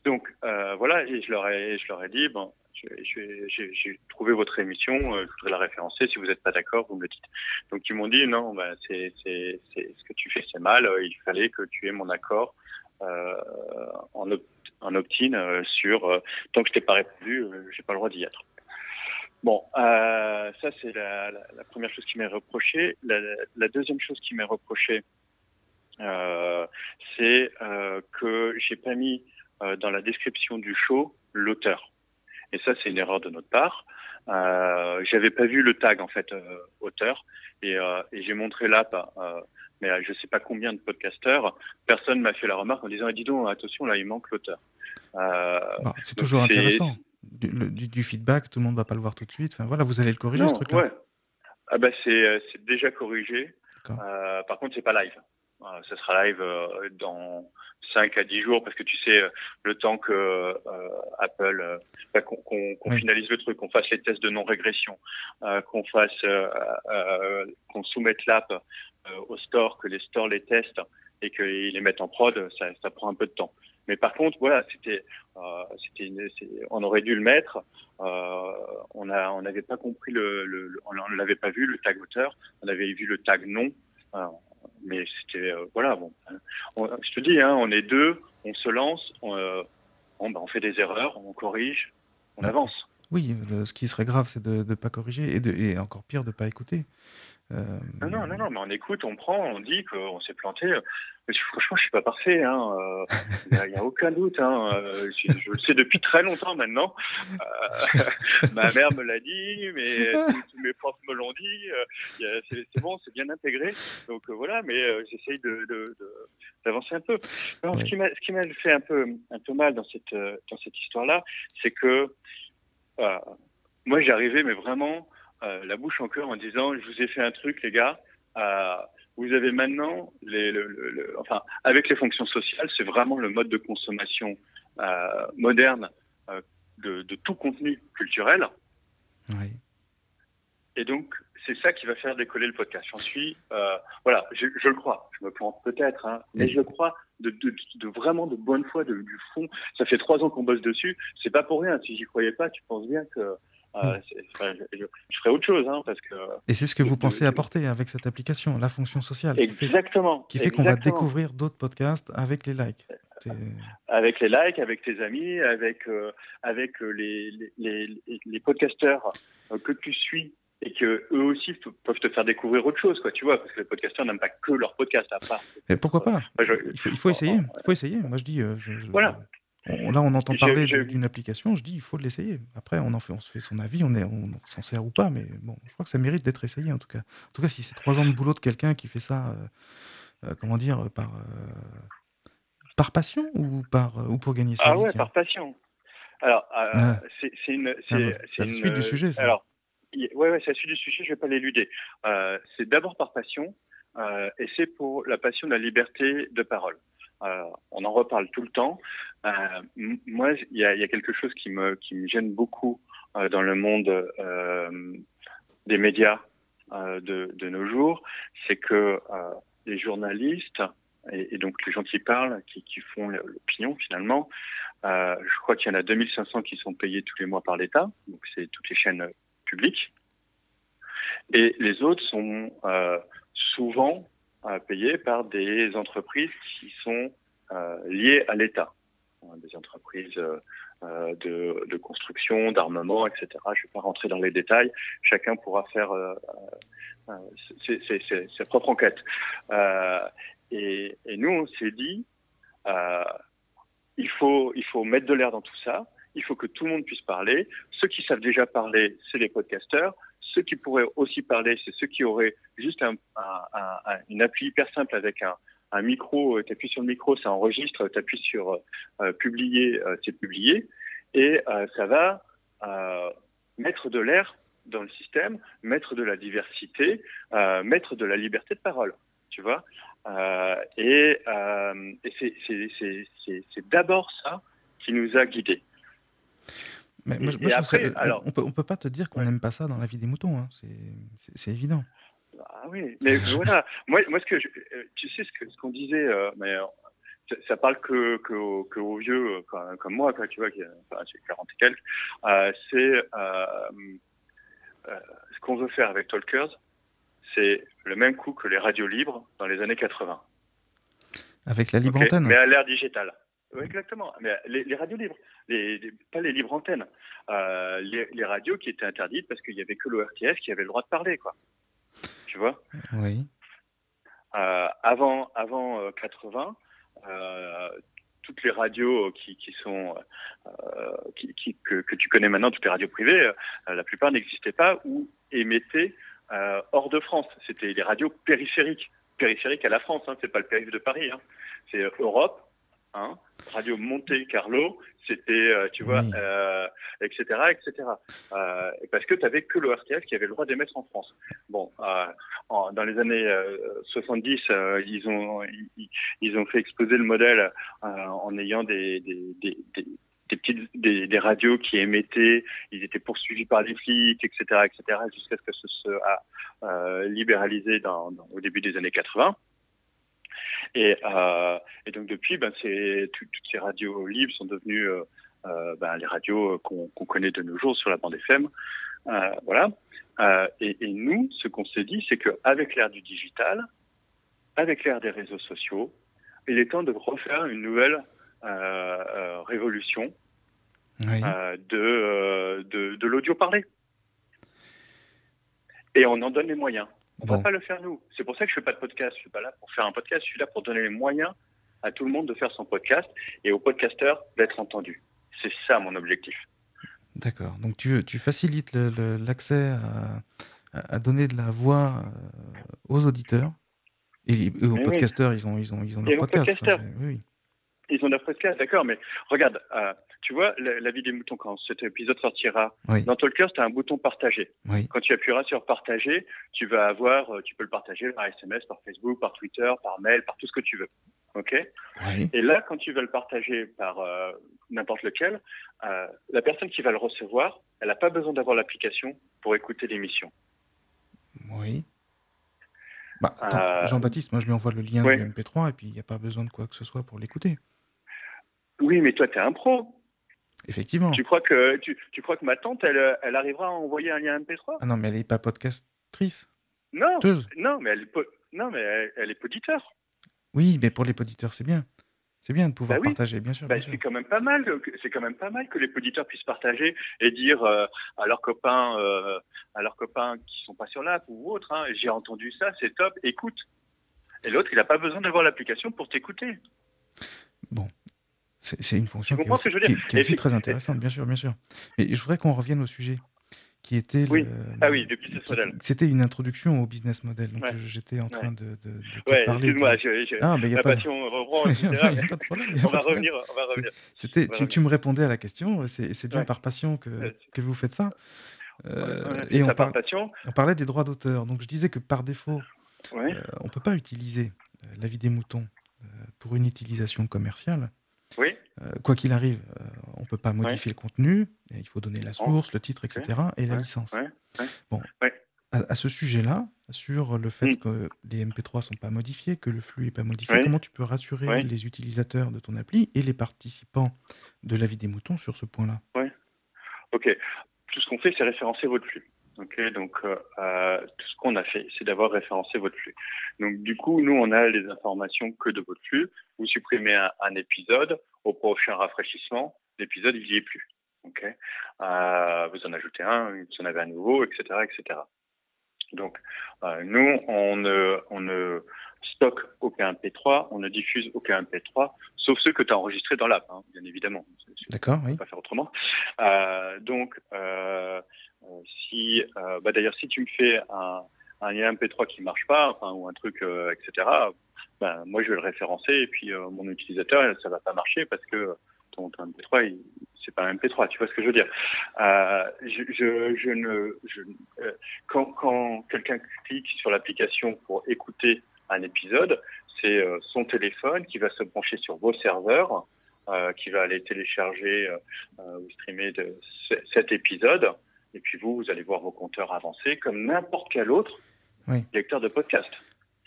donc euh, voilà, et je leur ai, je leur ai dit bon, j'ai trouvé votre émission, euh, je voudrais la référencer. Si vous n'êtes pas d'accord, vous me le dites. Donc ils m'ont dit non, bah, c'est ce que tu fais, c'est mal. Il fallait que tu aies mon accord euh, en, en opt-in sur tant que je t'ai pas répondu, j'ai pas le droit d'y être. Bon, euh, ça c'est la, la, la, première chose qui m'est reprochée. La, la, deuxième chose qui m'est reprochée, euh, c'est euh, que j'ai pas mis euh, dans la description du show l'auteur. Et ça, c'est une erreur de notre part. Euh, J'avais pas vu le tag en fait auteur et, et j'ai montré l'app. mais je sais pas combien de podcasteurs, personne m'a fait la remarque en disant ah, dis donc attention là il manque l'auteur. Bah, c'est toujours intéressant. Du, du, feedback, tout le monde va pas le voir tout de suite. Enfin voilà, vous allez le corriger ce truc-là. Ouais. Ah bah c'est déjà corrigé. par contre, c'est pas live. Euh, ça sera live euh, dans 5 à 10 jours parce que tu sais euh, le temps que Apple bah, qu'on finalise le truc, qu'on fasse les tests de non-régression, qu'on fasse qu'on soumette l'app au store, que les stores les testent et qu'ils les mettent en prod, ça, ça prend un peu de temps. Mais par contre, voilà, c'était, euh, c'était, on aurait dû le mettre. Euh, on a, on n'avait pas compris le, le, on l'avait pas vu le tag auteur. On avait vu le tag nom mais c'était euh, voilà bon. je te dis, hein, on est deux, on se lance, on, euh, bah, on fait des erreurs, on corrige, on avance. Oui, ce qui serait grave, c'est de ne pas corriger et, de, et encore pire de ne pas écouter. Euh, non, non, non, mais on écoute, on prend, on dit qu'on s'est planté. Franchement, je suis pas parfait. Il hein. n'y euh, a, a, aucun doute. Hein. Euh, je, je, le sais depuis très longtemps maintenant. ma mère me l'a dit, mais tous, mes profs me l'ont dit. c'est bon, c'est bien intégré. Donc voilà, mais j'essaye de, de, d'avancer un peu. Alors, Ce qui m'a, ce qui m'a fait un peu, un peu mal dans cette, dans cette histoire-là, c'est que moi, j'arrivais, mais vraiment euh, la bouche en cœur en disant je vous ai fait un truc les gars, vous avez maintenant, les, enfin, avec les fonctions sociales, c'est vraiment le mode de consommation moderne de, de, tout contenu culturel. Oui. Et donc, c'est ça qui va faire décoller le podcast. J'en suis, euh, voilà, je, je, le crois. Je me plante peut-être, hein, mais je le crois de, de, de, vraiment de bonne foi, du fond. Ça fait trois ans qu'on bosse dessus. C'est pas pour rien. Si j'y croyais pas, tu penses bien que euh, hmm. je, je, ferais autre chose, hein, parce que. Et c'est ce que vous pensez apporter avec cette application, la fonction sociale. Exactement. Qui fait, qu'on va découvrir d'autres podcasts avec les likes. Avec les likes, avec tes amis, avec euh, avec euh, les, les, les, les podcasteurs que tu suis et que eux aussi peuvent te faire découvrir autre chose, quoi, tu vois, parce que les podcasteurs n'aiment pas que leur podcast à part. Pourquoi pas? il, faut, essayer, il faut essayer. Moi, je dis, euh, voilà. Là, on entend parler d'une application, je dis, il faut l'essayer. Après, on en fait, on se fait son avis, on est, on, s'en sert ou pas, mais bon, je crois que ça mérite d'être essayé en tout cas. En tout cas, si c'est trois ans de boulot de quelqu'un qui fait ça, euh, euh, comment dire, par par passion ou par ou pour gagner sa ah vie. Ah ouais, par passion. Alors, ah. c'est une, c'est une, suite du sujet. Ça. Alors, Ouais, ouais, c'est la suite du sujet, je vais pas l'éluder. Euh, c'est d'abord par passion, euh, et c'est pour la passion de la liberté de parole. Euh, on en reparle tout le temps. Euh, moi, il y a, quelque chose qui me, gêne beaucoup euh, dans le monde des médias de, nos jours, c'est que les journalistes et, donc les gens qui parlent, qui, font l'opinion finalement, je crois qu'il y en a 2500 qui sont payés tous les mois par l'État, donc c'est toutes les chaînes et les autres sont souvent payés par des entreprises qui sont euh, liées à l'État, des entreprises de, de, construction, d'armement, etc. Je ne vais pas rentrer dans les détails. Chacun pourra faire ses, ses, ses, ses, propres enquêtes. Et, et, nous, on s'est dit, il faut, il faut mettre de l'air dans tout ça il faut que tout le monde puisse parler. Ceux qui savent déjà parler, c'est les podcasteurs. Ceux qui pourraient aussi parler, c'est ceux qui auraient juste un, appui hyper simple avec un, micro, euh, tu appuies sur le micro, ça enregistre, tu appuies sur euh, publier, euh, c'est publié, et ça va mettre de l'air dans le système, mettre de la diversité, mettre de la liberté de parole, tu vois. et, et c'est d'abord ça qui nous a guidés. Mais alors, on peut, on peut pas te dire qu'on n'aime pas ça dans la vie des moutons, hein. c'est évident. Ah oui, mais voilà, moi, moi ce que euh, tu sais ce qu'on disait, euh, mais euh, ça, parle que, que, que aux vieux comme, moi, quoi, tu vois, qui enfin, j'ai 40 et quelques, c'est ce qu'on veut faire avec Talkers, c'est le même coup que les radios libres dans les années 80. Avec la libre antenne Mais à l'ère digitale. Oui, exactement. Mais les, les radios libres, les, pas les libres antennes, euh, les, radios qui étaient interdites parce qu'il y avait que l'ORTF qui avait le droit de parler, quoi. Tu vois? Oui. Euh, avant, avant 80, euh, toutes les radios qui, qui sont qui, qui, que, que, tu connais maintenant, toutes les radios privées, la plupart n'existaient pas ou émettaient hors de France. C'était les radios périphériques, périphériques à la France. Hein, c'est pas le périph' de Paris. Hein. C'est Europe, Hein, Radio Monte Carlo, c'était, euh, tu vois, euh, etc., etc. Euh, parce que tu avais que l'ORTF qui avait le droit d'émettre en France. Bon, euh, en, dans les années 70, euh, ils ont ils, ils, ont fait exploser le modèle en ayant des, des, des, des des petites des, des, radios qui émettaient, ils étaient poursuivis par les flics, etc., etc., jusqu'à ce que ce soit libéralisé dans, dans, au début des années 80. Et, euh, et donc depuis, ben, c'est toutes ces radios libres sont devenues euh, euh ben, les radios qu'on connaît de nos jours sur la bande FM. Voilà. Et, et, nous, ce qu'on s'est dit, c'est qu'avec l'ère du digital, avec l'ère des réseaux sociaux, il est temps de refaire une nouvelle révolution oui. de, de, de l'audio parlé. Et on en donne les moyens. On ne bon. va pas le faire nous. C'est pour ça que je fais pas de podcast. Je suis pas là pour faire un podcast. Je suis là pour donner les moyens à tout le monde de faire son podcast et aux podcasteurs d'être entendus. C'est ça mon objectif. D'accord. Donc tu, tu facilites l'accès à, à, donner de la voix euh, aux auditeurs et, aux Mais podcasteurs. Oui. Ils ont ils ont ils ont leur podcast. Podcasteurs. Enfin, oui. Ils ont leur podcast, d'accord, mais regarde, euh, tu vois, la, la, vie des moutons, quand cet épisode sortira, oui. dans Talkers, tu as un bouton partager. Oui. Quand tu appuieras sur partager, tu vas avoir, euh, tu peux le partager par SMS, par Facebook, par Twitter, par mail, par tout ce que tu veux. OK? Oui. Et là, quand tu vas le partager par euh, n'importe lequel, la personne qui va le recevoir, elle n'a pas besoin d'avoir l'application pour écouter l'émission. Oui. Bah, Jean-Baptiste, moi je lui envoie le lien du MP3 et puis il n'y a pas besoin de quoi que ce soit pour l'écouter. Oui, mais toi, tu es un pro. Effectivement. Tu crois que tu, tu crois que ma tante, elle, elle arrivera à envoyer un lien MP3 Ah non, mais elle n'est pas podcastrice. Non, Teuse. non, mais elle, non, mais elle, elle est poditeur. Oui, mais pour les poditeurs, c'est bien. C'est bien de pouvoir Bah oui. partager, bien sûr. Bah, sûr. c'est quand même pas mal. C'est quand même pas mal que les poditeurs puissent partager et dire euh, à leurs copains, euh, à leurs copains qui sont pas sur l'app ou autres. Hein, J'ai entendu ça, c'est top. Écoute. Et l'autre, il n'a pas besoin d'avoir l'application pour t'écouter. C'est c'est une fonction qui est comprends ce aussi, que je veux dire qui est- qui est aussi Et- très intéressante, bien sûr, bien sûr. Mais je voudrais qu'on revienne au sujet qui était Oui. le- Ah oui, le business model. C'était une introduction au business model. Donc Ouais. j'étais en train Ouais. de, de, de Ouais, parler. excuse-moi, de- Ah, ma pas de... passion reprend, on va revenir, on. C'était, On tu, me répondais à la question, c'est bien par passion que, vous faites ça. Euh, et on, par on parlait des droits d'auteur. Donc je disais que par défaut, euh, on ne peut pas utiliser euh, la vie des moutons euh, pour une utilisation commerciale. Oui. Euh, quoi qu'il arrive, euh, on ne peut pas modifier le contenu. il faut donner la source, le titre, etc. et la licence. Bon. À, à ce sujet-là, sur le fait Mm. que les MP3 sont pas modifiés, que le flux est pas modifié, comment tu peux rassurer les utilisateurs de ton appli et les participants de la vie des moutons sur ce point-là? Ok. Tout ce qu'on fait, c'est référencer votre flux. Ok. Donc, euh, tout ce qu'on a fait, c'est d'avoir référencé votre flux. Donc, du coup, nous, on a les informations que de votre flux. Vous supprimez un, un épisode. Au prochain rafraîchissement, l'épisode, il n'y est plus. Ok. Euh, vous en ajoutez un, vous en avez un nouveau, etc., etc. Donc, euh, nous, on ne, on ne stocke aucun MP3, on ne diffuse aucun MP3, sauf ceux que tu as enregistrés dans l'app, hein, bien évidemment. D'accord, oui. on peut pas faire autrement. Euh, donc, euh, si, euh, bah d'ailleurs, si tu me fais un, un lien MP3 qui marche pas, enfin, ou un truc, euh, etc., ben, moi, je vais le référencer et puis euh, mon utilisateur, ça va pas marcher parce que ton, ton MP3, il- c'est pas un MP3. Tu vois ce que je veux dire euh, je, je, je ne, je, euh, quand, quand quelqu'un clique sur l'application pour écouter un épisode, c'est euh, son téléphone qui va se brancher sur vos serveurs euh, qui va aller télécharger euh, euh, ou streamer de ce- cet épisode. Et puis vous, vous allez voir vos compteurs avancer comme n'importe quel autre Oui. lecteur de podcast.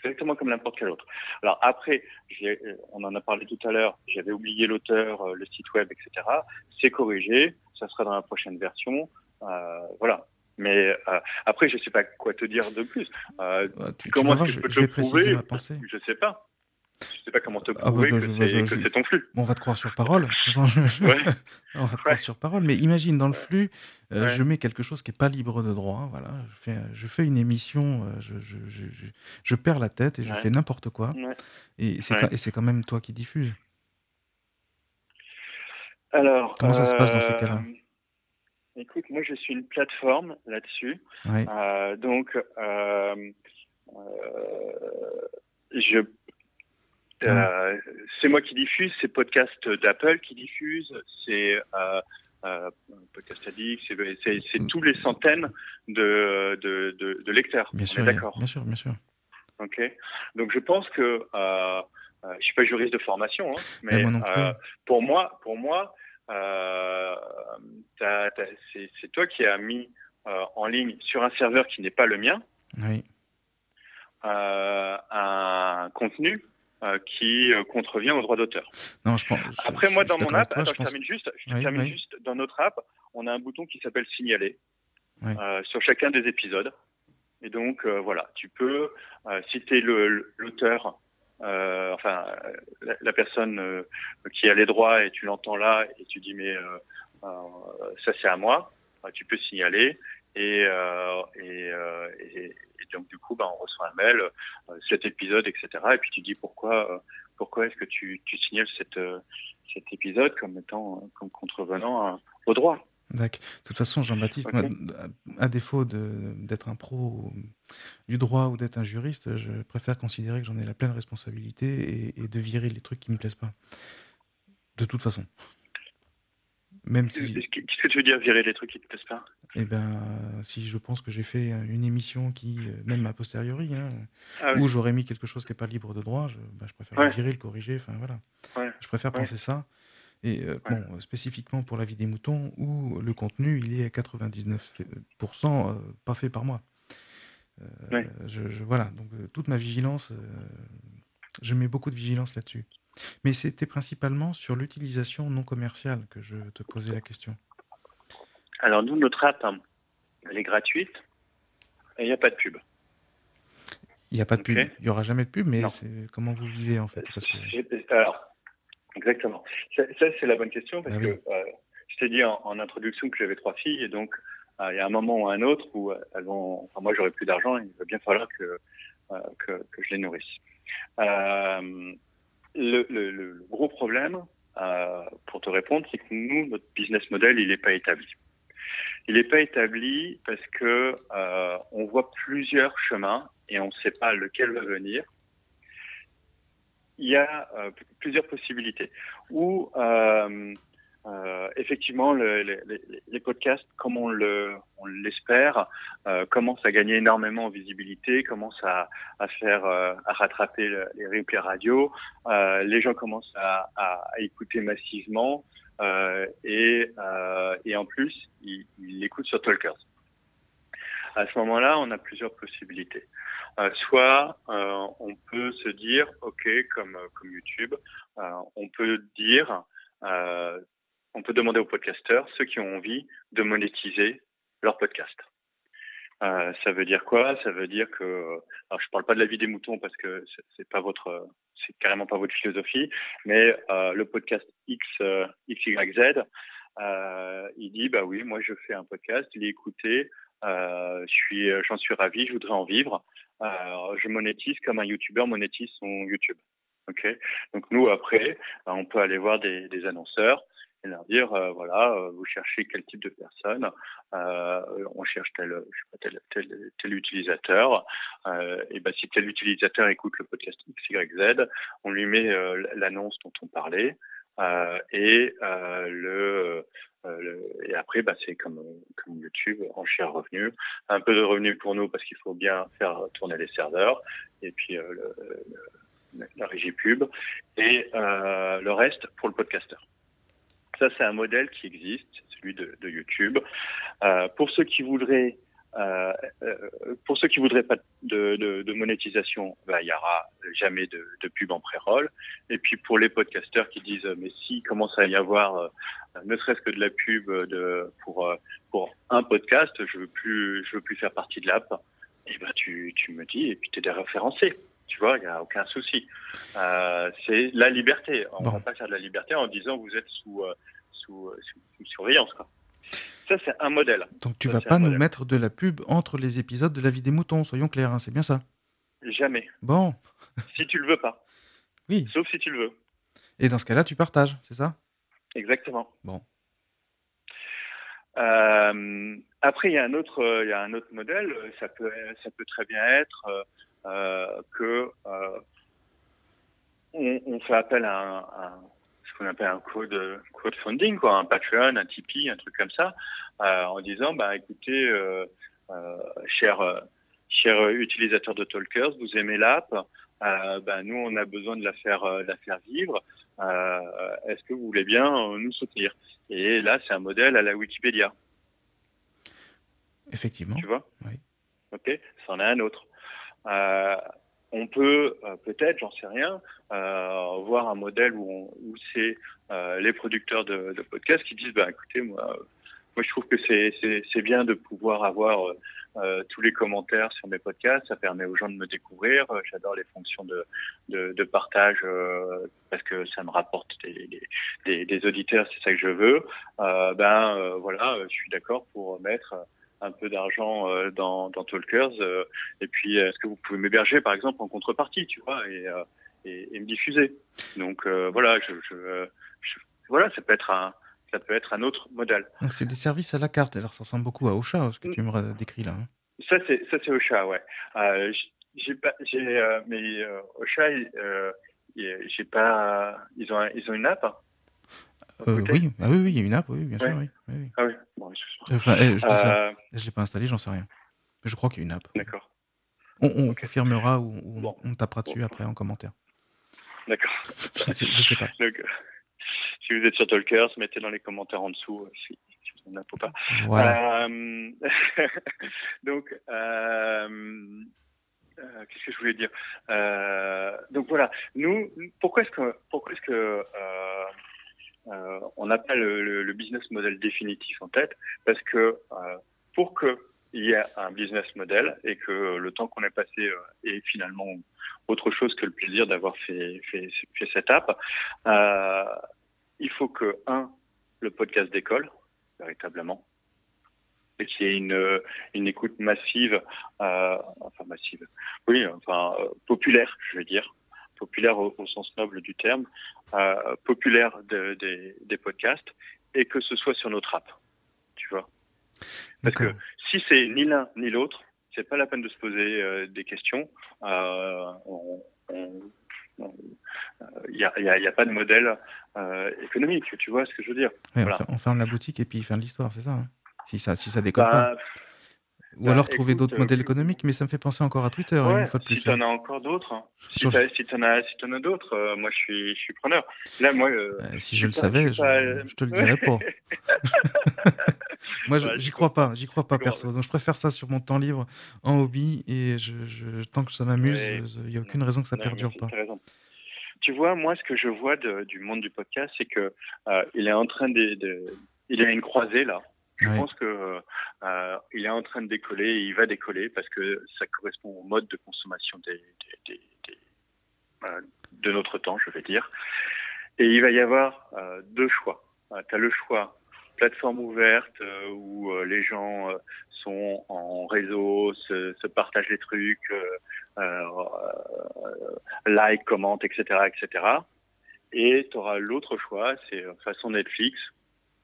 Exactement comme n'importe quel autre. Alors après, euh, on en a parlé tout à l'heure, j'avais oublié l'auteur, euh, le site web, etc. C'est corrigé, ça sera dans la prochaine version. Euh, voilà. Mais euh, après, je sais pas quoi te dire de plus. Euh, Ah, tu- tu comment vas est-ce voir, que je je, peux je te vais prouver. Je sais pas. Je sais pas comment te Ah bah, prouver bah, que je- bah, c'est je- je- ton flux. Bon, on va te croire sur parole. Je- je- Ouais. on va te croire Ouais. sur parole. Mais imagine, dans le flux, euh, Ouais. je mets quelque chose qui n'est pas libre de droit. hein, Voilà. Je, fais, je fais une émission, euh, je, je, je, je- je perds la tête et je fais n'importe quoi. Et c'est quand, même toi qui diffuses. Alors, Comment ça se passe dans ces euh, cas-là? Écoute, moi je suis une plateforme là-dessus. Euh, donc, euh, euh, euh, c'est moi qui diffuse, c'est podcast d'Apple qui diffuse, c'est euh, euh, Podcast Addict, c'est, c'est, c'est Mm. tous les centaines de, de, de, de lecteurs. Bien sûr, d'accord. bien sûr, bien sûr. Ok. Donc je pense que euh, euh, je suis pas juriste de formation, hein, mais moi non plus. euh, pour moi, pour moi, euh, t'as- t'as- c'est c'est toi qui as mis euh, en ligne sur un serveur qui n'est pas le mien Oui. euh, un contenu euh, qui euh, contrevient aux droits d'auteur. Non, je pense. je- Après, je- moi, dans mon app, toi, attends, je pense- termine juste, je Oui, termine oui. juste, dans notre app, on a un bouton qui s'appelle signaler Oui. euh, sur chacun des épisodes. Et donc, euh, voilà, tu peux euh, citer le- l'auteur, euh, enfin, la, la personne euh, qui a les droits et tu l'entends là et tu dis, mais ça c'est à moi, tu peux signaler. Et, euh, et, euh, et, et donc, du coup, bah, on reçoit un mail, euh, cet épisode, etc. Et puis tu dis pourquoi, euh, pourquoi est-ce que tu, tu signales cette, cet épisode comme étant comme contrevenant au droit? D'accord. De toute façon, Jean-Baptiste, à, à défaut d'être un pro du droit ou d'être un juriste, je préfère considérer que j'en ai la pleine responsabilité et, et de virer les trucs qui me plaisent pas. De toute façon. Même Qu'est-ce si, qu'est-ce que tu veux dire, virer les trucs qui te plaisent pas? Eh ben, si je pense que j'ai fait une émission qui, euh, même a posteriori, hein, Ah oui, où j'aurais mis quelque chose qui n'est pas libre de droit, je, bah, je préfère le virer, le corriger, enfin voilà. ouais, Je préfère ouais, penser ça. Et euh, bon, spécifiquement pour la vie des moutons, où le contenu, il est à 99% euh, pas fait par moi. Euh, je, je- voilà, donc toute ma vigilance, je mets beaucoup de vigilance là-dessus. Mais c'était principalement sur l'utilisation non commerciale que je te posais la question. Alors nous, notre app, hein, elle est gratuite et il n'y a pas de pub. Il n'y a pas de pub, il n'y aura jamais de pub, mais comment vous vivez en fait. Parce que... J'ai- Alors, exactement. Ça, ça, c'est la bonne question parce Ah oui. que euh, je t'ai dit en, en introduction que j'avais trois filles et donc euh, il y a un moment ou un autre où euh, elles vont. Enfin, moi, j'aurai plus d'argent et il va bien falloir que, euh, que, que je les nourrisse. Le, le, le- gros problème, euh, pour te répondre, c'est que nous, notre business model, il n'est pas établi. Il n'est pas établi parce que euh, on voit plusieurs chemins et on ne sait pas lequel va venir. Il y a euh, plusieurs possibilités. Ou euh, euh, effectivement, le- le- les, podcasts, comme on le, on l'espère, euh, commencent à gagner énormément en visibilité, commencent à, à faire, euh, à rattraper le- les replays radio. Euh, les gens commencent à, à, à écouter massivement euh, et, euh, et en plus, ils ils l'écoutent sur Talkers. À ce moment-là, on a plusieurs possibilités. Euh, soit euh, on peut se dire, ok, comme comme YouTube, euh, on peut dire, on peut demander aux podcasteurs, ceux qui ont envie, de monétiser leur podcast. Euh, ça veut dire quoi? Ça veut dire que, alors je parle pas de la vie des moutons parce que c'est- pas votre, c'est carrément pas votre philosophie, mais euh, le podcast X euh, XYZ, euh, il dit bah oui, moi je fais un podcast, il est écouté, je suis, j'en suis ravi, je voudrais en vivre, je monétise comme un YouTuber monétise son YouTube. Ok? Donc nous après, ben, on peut aller voir des, annonceurs leur dire euh, voilà, euh, vous cherchez quel type de personne, euh, on cherche tel, tel, tel, utilisateur, et ben si tel utilisateur écoute le podcast XYZ, on lui met l'annonce dont on parlait. Et le, et après bah, c'est comme comme YouTube en cher revenu un peu de revenus pour nous parce qu'il faut bien faire tourner les serveurs et puis la régie pub et le reste pour le podcasteur ça c'est un modèle qui existe celui de, YouTube euh, pour ceux qui voudraient euh, euh, pour ceux qui voudraient pas de, monétisation, bah, il y aura jamais de, pub en pré-roll. Et puis pour les podcasteurs qui disent mais si commence à y avoir ne serait-ce que de la pub pour un podcast, je veux plus je veux plus faire partie de l'app. Et ben tu me dis et puis tu es référencé. Tu vois, il n'y a aucun souci. Euh, c'est la liberté. On Bon. va pas faire de la liberté en disant vous êtes sous euh, sous, sous, sous surveillance quoi. Ça, c'est un modèle. Donc tu Ça, vas pas nous modèle. mettre de la pub entre les épisodes de La vie des moutons, soyons clairs, hein, c'est bien ça. Jamais. Bon, Si tu le veux pas. oui. Sauf si tu le veux. Et dans ce cas-là, tu partages, c'est ça? Exactement. Bon. Euh, après, il y a un autre, euh, il y a un autre modèle. Ça peut, ça peut très bien être euh, euh, que euh, on, on fait appel à, un, à ce qu'on appelle un code, crowdfunding, quoi, un Patreon, un Tipeee, un truc comme ça, euh, en disant, bah, écoutez, euh, euh, cher, euh, cher utilisateur de Talkers, vous aimez l'app, euh, bah, nous, on a besoin de la faire, euh, de la faire vivre. Euh, Est-ce que vous voulez bien euh, nous soutenir? Et là, c'est un modèle à la Wikipédia. Effectivement. Tu vois? Oui. Ok, c'en a un autre. Euh, on peut euh, peut-être, j'en sais rien, euh, voir un modèle où, où c'est les producteurs de, de podcasts qui disent, bah écoutez, moi, moi je trouve que c'est bien de pouvoir avoir euh, tous les commentaires sur mes podcasts. Ça permet aux gens de me découvrir. J'adore les fonctions de de, de partage euh, parce que ça me rapporte des, des, des, auditeurs. C'est ça que je veux. Euh, ben voilà, je suis d'accord pour mettre un peu d'argent euh, dans, dans Talkers. euh, et puis, est-ce que vous pouvez m'héberger, par exemple, en contrepartie, tu vois, et, euh, et, et me diffuser. Donc euh, voilà, je, je, je- voilà, ça peut être un, ça peut être un autre modèle. Donc c'est des services à la carte, alors ça ressemble beaucoup à Ocha, ce que tu me ra- décris là. hein. Ça c'est, ça c'est Ocha, ouais. Euh, j- j'ai pas, j'ai, euh, mais euh, Ocha, euh, j'ai pas, ils ont, ils ont une app. Euh, oui, ah oui, oui, il y a une app, oui, bien sûr, oui. oui, Ah oui, bon. Enfin, eh, je dis ça. Euh, Je l'ai pas installé, j'en sais rien. Mais je crois qu'il y a une app. D'accord, On, confirmera ou, ou Bon. on tapera dessus Bon. après en commentaire. d'accord. Je sais, je sais pas. Donc, euh, si vous êtes sur Talkers, mettez dans les commentaires en dessous si, si vous en avez ou pas. Voilà. Donc, euh, qu'est-ce que je voulais dire? Euh, Donc voilà, nous, pourquoi est-ce que, pourquoi est-ce que euh, euh, on n'a pas le, business model définitif en tête Parce que euh, pour que il y ait un business model et que le temps qu'on ait passé euh, est finalement autre chose que le plaisir d'avoir fait, cette app, il faut que un le podcast décolle véritablement et qu'il y ait une, écoute massive, enfin massive, oui, enfin populaire, je veux dire, populaire au sens noble du terme, euh, populaire de- des- des podcasts, et que ce soit sur notre app, tu vois. Parce que si c'est ni l'un ni l'autre, c'est pas la peine de se poser euh, des questions. On- on- on- euh, Il n'y a, il il pas de modèle économique, tu vois ce que je veux dire. Ouais, on voilà. fer- on ferme la boutique et puis fin de l'histoire, c'est ça hein si ça, si ça décolle pas. Bah, Ou bah, alors trouver écoute, d'autres euh, modèles plus- économiques, mais ça me fait penser encore à Twitter, ouais, une fois de plus. si tu en as encore d'autres, hein. si tu en as, si t'en as d'autres, euh, moi je suis, je suis preneur. Là, moi, euh, Euh, si je je le savais, je pas- je te le dirais pas. Moi, je- Ouais, j'y crois pas, j'y crois pas perso. Donc, je préfère ça sur mon temps libre en hobby et je, tant que ça m'amuse, Ouais. il n'y a aucune raison que ça Non, perdure pas. Tu vois, moi, ce que je vois de- du monde du podcast, c'est que euh, il est en train de, de- il y a une croisée là. Je pense que euh, il est en train de décoller, et il va décoller parce que ça correspond au mode de consommation des, des- des- des- euh, de notre temps, je vais dire. Et il va y avoir euh, deux choix. tu as le choix plateforme ouverte euh, où euh, les gens euh, sont en réseau, se, se partagent les trucs, euh, euh, euh, like, commentent, etc., etc. Et tu auras l'autre choix, c'est euh, façon Netflix,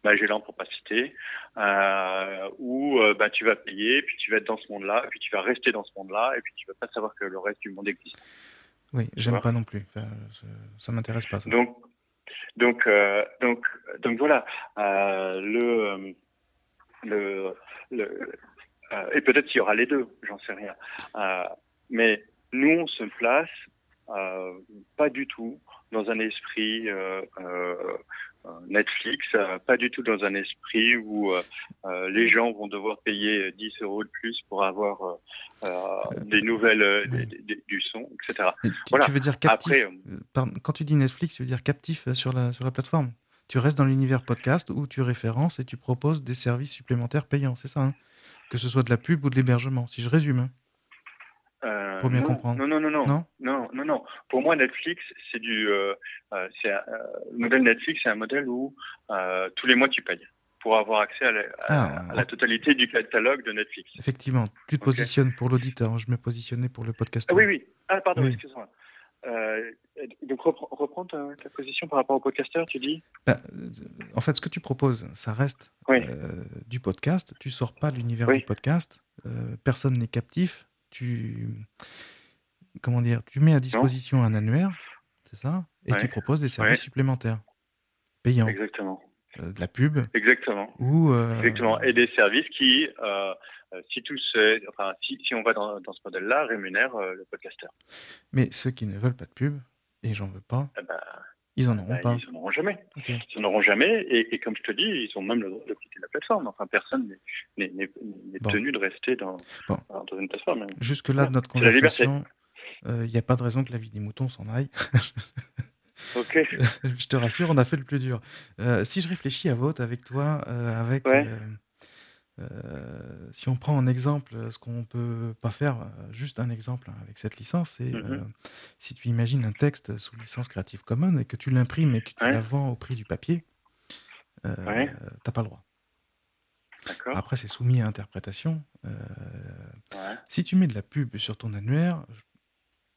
Magellan pour pas citer, euh, où euh, bah, tu vas payer, puis tu vas être dans ce monde-là, puis tu vas rester dans ce monde-là, et puis tu vas pas savoir que le reste du monde existe. Oui, j'aime pas non plus. Enfin, ça m'intéresse pas. Ça. Donc, donc, euh, donc, donc voilà. Euh, le, le, le et peut-être qu'il y aura les deux, j'en sais rien. Mais nous, on se place pas du tout dans un esprit euh, euh, euh, Netflix, euh, pas du tout dans un esprit où euh, euh, les gens vont devoir payer 10 euros de plus pour avoir euh, euh, des nouvelles, euh, oui. des- des- du son, etc. Et tu, voilà. tu veux dire captif Après, euh, euh, pardon, Quand tu dis Netflix, tu veux dire captif euh, sur la, sur la plateforme Tu restes dans l'univers podcast où tu références et tu proposes des services supplémentaires payants, c'est ça hein? Que ce soit de la pub ou de l'hébergement, si je résume. Hein. Euh, Pour bien non, comprendre. Non, non, non, non, Non non, non, non. Pour moi, Netflix, c'est du, euh, euh, euh, le modèle Netflix, c'est un modèle où tous les mois tu payes pour avoir accès à la, Ah, à la totalité du catalogue de Netflix. Effectivement, tu te positionnes pour l'auditeur. Je me positionnais pour le podcast. Ah oui, oui. Ah, pardon, Oui. excuse-moi. Euh, donc reprends, ta, ta position par rapport au podcasteur, tu dis? Bah, en fait, ce que tu proposes, ça reste Oui. euh, du podcast. Tu sors pas de l'univers Oui. du podcast. Euh, personne n'est captif. Tu comment dire Tu mets à disposition un annuaire, c'est ça Et Ouais. tu proposes des services Ouais. supplémentaires, payants, Exactement. Euh, de la pub Exactement. ou euh, Exactement. Et des services qui, euh, si tous, euh, enfin, si, si on va dans, dans ce modèle-là, rémunèrent le podcasteur. Mais ceux qui ne veulent pas de pub et j'en veux pas, Eh ben, ils en auront bah, pas. ils n'en auront jamais. Ils n'en auront jamais, et, et comme je te dis, ils ont même le droit de quitter la plateforme. Enfin, personne n'est- Bon. tenu de rester dans, Bon. dans une plateforme. Jusque là de notre conversation, il n'y a pas de raison que la vie des moutons s'en aille. Ok. je te rassure, on a fait le plus dur. Euh, si je réfléchis à vote avec toi, euh, avec Ouais. Euh, si on prend en exemple euh, ce qu'on peut pas faire, euh, juste un exemple hein, avec cette licence, c'est Mhm. euh, si tu imagines un texte sous licence Creative Commons et que tu l'imprimes et que tu Ouais. la vends au prix du papier, euh, Ouais. t'as pas le droit. Après, c'est soumis à interprétation. Ouais. si tu mets de la pub sur ton annuaire, je,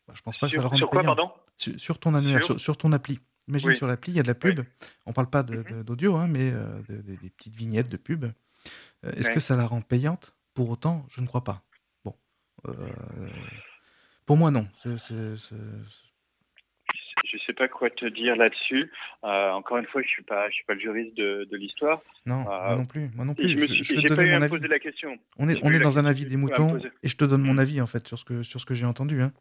bah, pense pas que ça le rende sur quoi, payant. pardon? Sur, sur ton annuaire, Sur ton appli. Imagine Oui. sur l'appli, il y a de la pub. On parle pas Mhm. de- d'audio, hein, mais de- de- des petites vignettes de pub. Euh, Est-ce Ouais. que ça la rend payante? Pour autant, je ne crois pas. Bon. Euh, pour moi, non. Je sais pas quoi te dire là-dessus. Euh, encore une fois, je suis pas, je suis pas le juriste de, de l'histoire. Non, moi Euh, non plus, moi non plus. je me Je, suis, je j'ai te pas donner eu à mon avis. poser la question. On est, on est dans un avis des moutons et je te donne mon Hmm. avis en fait sur ce que, sur ce que j'ai entendu. Hein.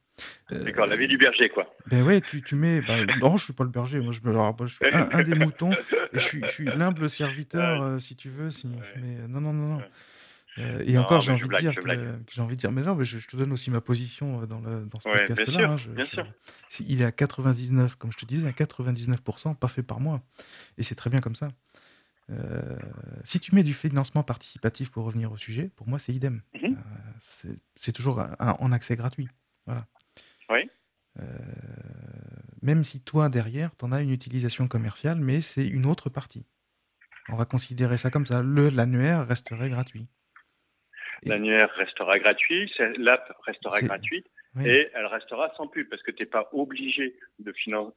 Euh, D'accord, la vie du berger, quoi. ben ouais, tu, tu mets. bah, non, je suis pas le berger, moi je, me, alors, je suis un, un des moutons et je suis, je suis l'humble serviteur, si tu veux. Si, Ouais. mais non, non, non, non. Ouais. Euh, et Non, encore, j'ai envie de dire j'ai envie de dire, mais non, mais je, je te donne aussi ma position euh, dans, le, dans ce Ouais, podcast-là. hein, il est à 99, comme je te disais, à 99%, pas fait par moi. Et c'est très bien comme ça. Euh, si tu mets du financement participatif pour revenir au sujet, pour moi c'est idem. Mhm. Euh, c'est toujours un- un- en accès gratuit. Voilà. Oui. Même si toi derrière, tu en as une utilisation commerciale, mais c'est une autre partie. On va considérer ça comme ça. Le L'annuaire resterait gratuit. L'annuaire restera gratuit, l'app restera gratuite oui. et elle restera sans pub parce que tu n'es pas obligé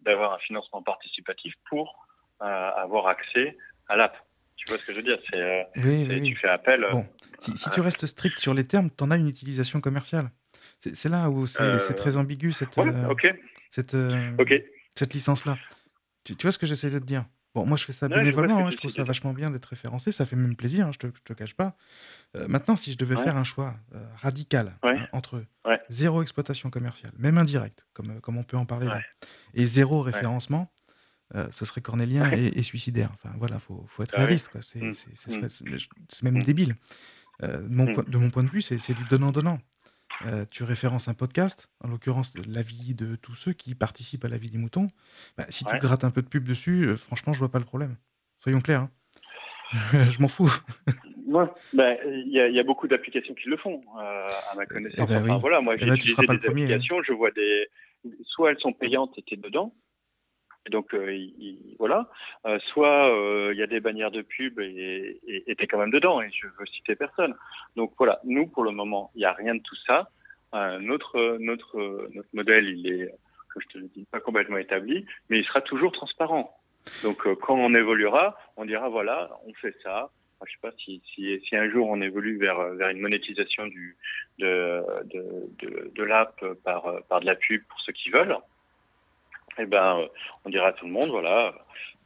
d'avoir un financement participatif pour euh, avoir accès à l'app. Tu vois ce que je veux dire? C'est euh, Oui, tu fais appel. euh, Bon, si, si tu restes strict sur les termes, tu en as une utilisation commerciale. C'est là où c'est très ambigu cette, Ouais, ok, cette, ok. cette licence-là. Tu, tu vois ce que j'essaie de te dire? Bon, moi je fais ça Ouais, bénévolement, hein, je trouve ça vachement bien d'être référencé, ça fait même plaisir, hein, je te, je te cache pas. Euh, maintenant, si je devais Ouais. faire un choix euh, radical Ouais. hein, entre zéro exploitation commerciale, même indirect, comme, euh, comme on peut en parler là, et zéro référencement, euh, ce serait cornélien et, et suicidaire. Enfin voilà, faut, faut être réaliste. C'est même Mm. débile. Euh, de, mon point, de mon point de vue, c'est du donnant-donnant. Euh, tu références un podcast, en l'occurrence l'avis de tous ceux qui participent à la vie des moutons. Bah, si tu grattes un peu de pub dessus, euh, franchement, je vois pas le problème. Soyons clairs. hein. je m'en fous. Ouais. Ben, il y, a, il y a beaucoup d'applications qui le font, euh, à ma connaissance. ben enfin, oui. voilà, moi Eh j'ai ben, tu seras utilisé pas le des premier, hein. applications, je vois des. Soit elles sont payantes et t'es dedans, et donc euh, il- il- voilà. Euh, soit euh, il y a des bannières de pub et et t'es quand même dedans, et je veux citer personne. Donc voilà, nous pour le moment, il n'y a rien de tout ça. Notre, notre, notre modèle, il est, comme je te le dis, pas complètement établi, mais il sera toujours transparent. Donc quand on évoluera, on dira voilà, on fait ça. Je sais pas si, si, si un jour on évolue vers, vers une monétisation du, de, de, de, de l'app par, par de la pub pour ceux qui veulent. Eh ben, euh, on dira à tout le monde, voilà,